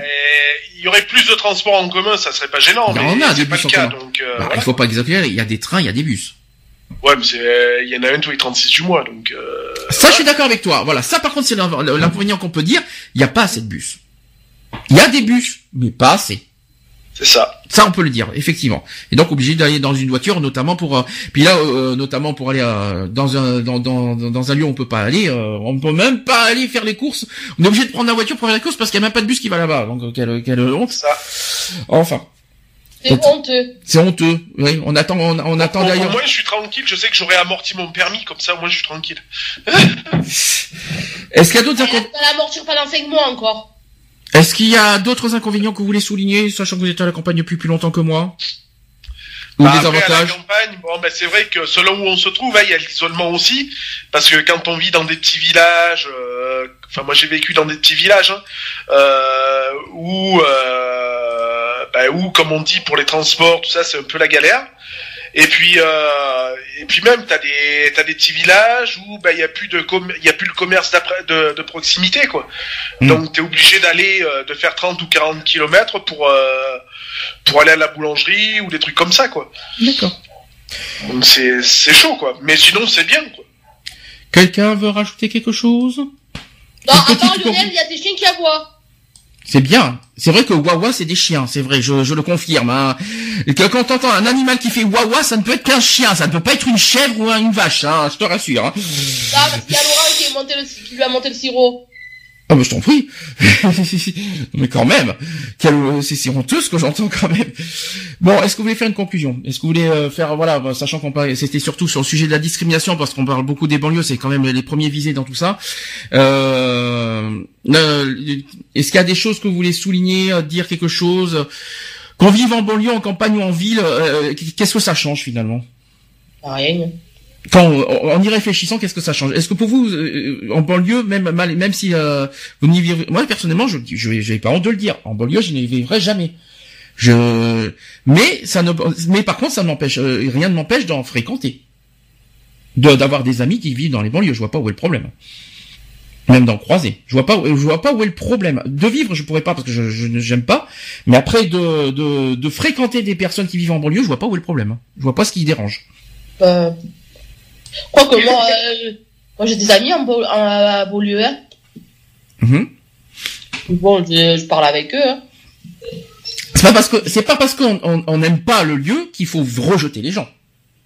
Il y aurait plus de transports en commun, ça serait pas gênant, Il y mais en a des c'est pas bus le en commun. Donc, euh, Bah, voilà. Il faut pas exagérer. Il y a des trains, il y a des bus. Ouais, mais c'est, euh, il y en a un tous les 36 du mois, donc. Euh... Ça, je suis d'accord avec toi. Voilà, ça par contre, c'est l'inconvénient qu'on peut dire. Il n'y a pas assez de bus. Il y a des bus, mais pas assez. C'est ça. Ça, on peut le dire, effectivement. Et donc obligé d'aller dans une voiture, notamment pour. euh, puis là, euh, notamment pour aller euh, dans un dans, dans dans un lieu où on peut pas aller. euh, on peut même pas aller faire les courses. On est obligé de prendre la voiture pour faire les courses parce qu'il y a même pas de bus qui va là-bas. Donc euh, quelle quelle honte. Ça. Enfin, C'est honteux. c'est honteux. Oui, on attend on, on attend d'ailleurs. moins, je suis tranquille. Je sais que j'aurai amorti mon permis, comme ça, moins, je suis tranquille. Est-ce qu'il y a d'autres Elle incon- va l'amortir pendant 5 mois encore. Est-ce qu'il y a d'autres inconvénients que vous voulez souligner, sachant que vous êtes à la campagne depuis plus longtemps que moi? Ou Bah, des après, à la avantages? campagne, bon, ben, c'est vrai que selon où on se trouve, hein, il y a l'isolement aussi, parce que quand on vit dans des petits villages, euh, enfin moi j'ai vécu dans des petits villages, hein, euh, où, euh, ben, où, comme on dit pour les transports, tout ça, c'est un peu la galère. Et puis, euh, et puis même, t'as des, t'as des petits villages où il y a plus de, il y a plus le commerce d'après, de, de proximité, quoi. Mm. Donc t'es obligé d'aller, euh, de faire 30 ou 40 kilomètres pour, euh, pour aller à la boulangerie ou des trucs comme ça, quoi. D'accord. Donc c'est c'est chaud quoi. Mais sinon c'est bien quoi. Quelqu'un veut rajouter quelque chose? Non, à part Lionel, il y a des chiens qui aboient. C'est bien. C'est vrai que Wawa c'est des chiens, c'est vrai, je, le confirme. Hein. Et que quand t'entends un animal qui fait Wawa, ça ne peut être qu'un chien, ça ne peut pas être une chèvre ou une vache, hein, je te rassure. Hein. Ah, parce qu'il y a qui lui a monté le sirop. Ah mais je t'en prie. mais quand même, quel- c'est honteux ce que j'entends quand même. Bon, est-ce que vous voulez faire une conclusion? Est-ce que vous voulez euh, faire voilà, bah, sachant qu'on parle, c'était surtout sur le sujet de la discrimination parce qu'on parle beaucoup des banlieues, c'est quand même les premiers visés dans tout ça. Euh, euh, est-ce qu'il y a des choses que vous voulez souligner, euh, dire quelque chose? Qu'on vive en banlieue, en campagne ou en ville, qu'est-ce que ça change finalement? Rien. Quand en y réfléchissant, qu'est-ce que ça change? Est-ce que pour vous, euh, en banlieue, même même si euh, vous n'y vivez, moi personnellement, je je j'ai pas honte de le dire, en banlieue, je n'y vivrai jamais. Je, mais ça ne, mais par contre, ça n'empêche, euh, rien ne m'empêche d'en fréquenter, de d'avoir des amis qui vivent dans les banlieues. Je vois pas où est le problème. Même d'en croiser. Je vois pas, où- je vois pas où est le problème. De vivre, je pourrais pas parce que je, je j'aime pas. Mais après de, de de fréquenter des personnes qui vivent en banlieue, je vois pas où est le problème. Je vois pas ce qui dérange. Quoique moi, euh, moi j'ai des amis en, Beau- en à Beaulieu. Hein. Mhm. Bon, je, je parle avec eux. Hein. C'est pas parce que c'est pas parce qu'on on, on n'aime pas le lieu qu'il faut rejeter les gens.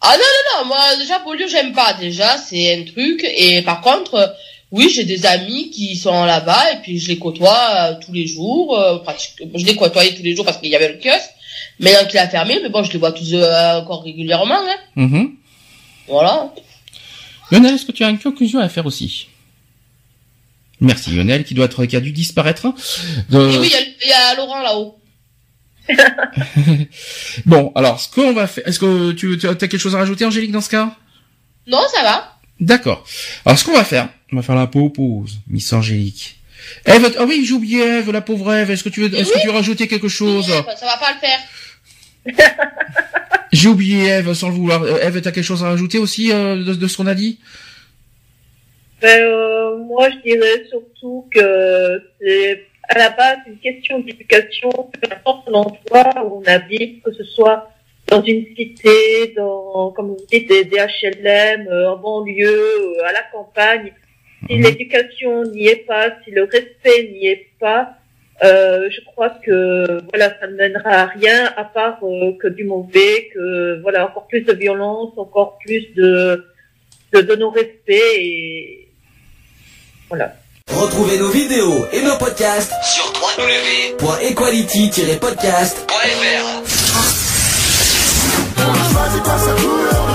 Ah non, non, non, moi déjà Beaulieu j'aime pas. Déjà, c'est un truc. Et par contre, oui, j'ai des amis qui sont là-bas et puis je les côtoie euh, tous les jours. Euh, pratiquement, je les côtoyais tous les jours parce qu'il y avait le kiosque. Maintenant qu'il a fermé, mais bon, je les vois tous euh, encore régulièrement. Hein. Mhm. Voilà. Lionel, est-ce que tu as une conclusion à faire aussi? Merci Lionel, qui doit être qui a dû disparaître. Euh, Et oui, il y a- il y, a Laurent là-haut. Bon, alors ce qu'on va faire, est-ce que tu, tu as quelque chose à rajouter, Angélique, dans ce cas? Non, ça va. D'accord. Alors, ce qu'on va faire, on va faire la pause, Miss Angélique. Eve, ah oui, j'ai oublié Eve, la pauvre Eve. Est-ce que tu veux, est-ce que tu veux rajouter quelque chose? Oui, Ça va pas le faire. J'ai oublié Eve, sans le vouloir. Euh, Eve, t'as quelque chose à rajouter aussi euh, de, de ce qu'on a dit? Ben, euh, moi, je dirais surtout que c'est à la base une question d'éducation, peu importe l'endroit où on habite, que ce soit dans une cité, dans, comme vous dites, des, des HLM, euh, en banlieue, à la campagne. Si Mhm. l'éducation n'y est pas, si le respect n'y est pas, euh, je crois que voilà, ça ne mènera à rien à part euh, que du mauvais, que voilà, encore plus de violence, encore plus de de, de non-respect et voilà. Retrouvez nos vidéos et nos podcasts sur www.equality-podcast.fr.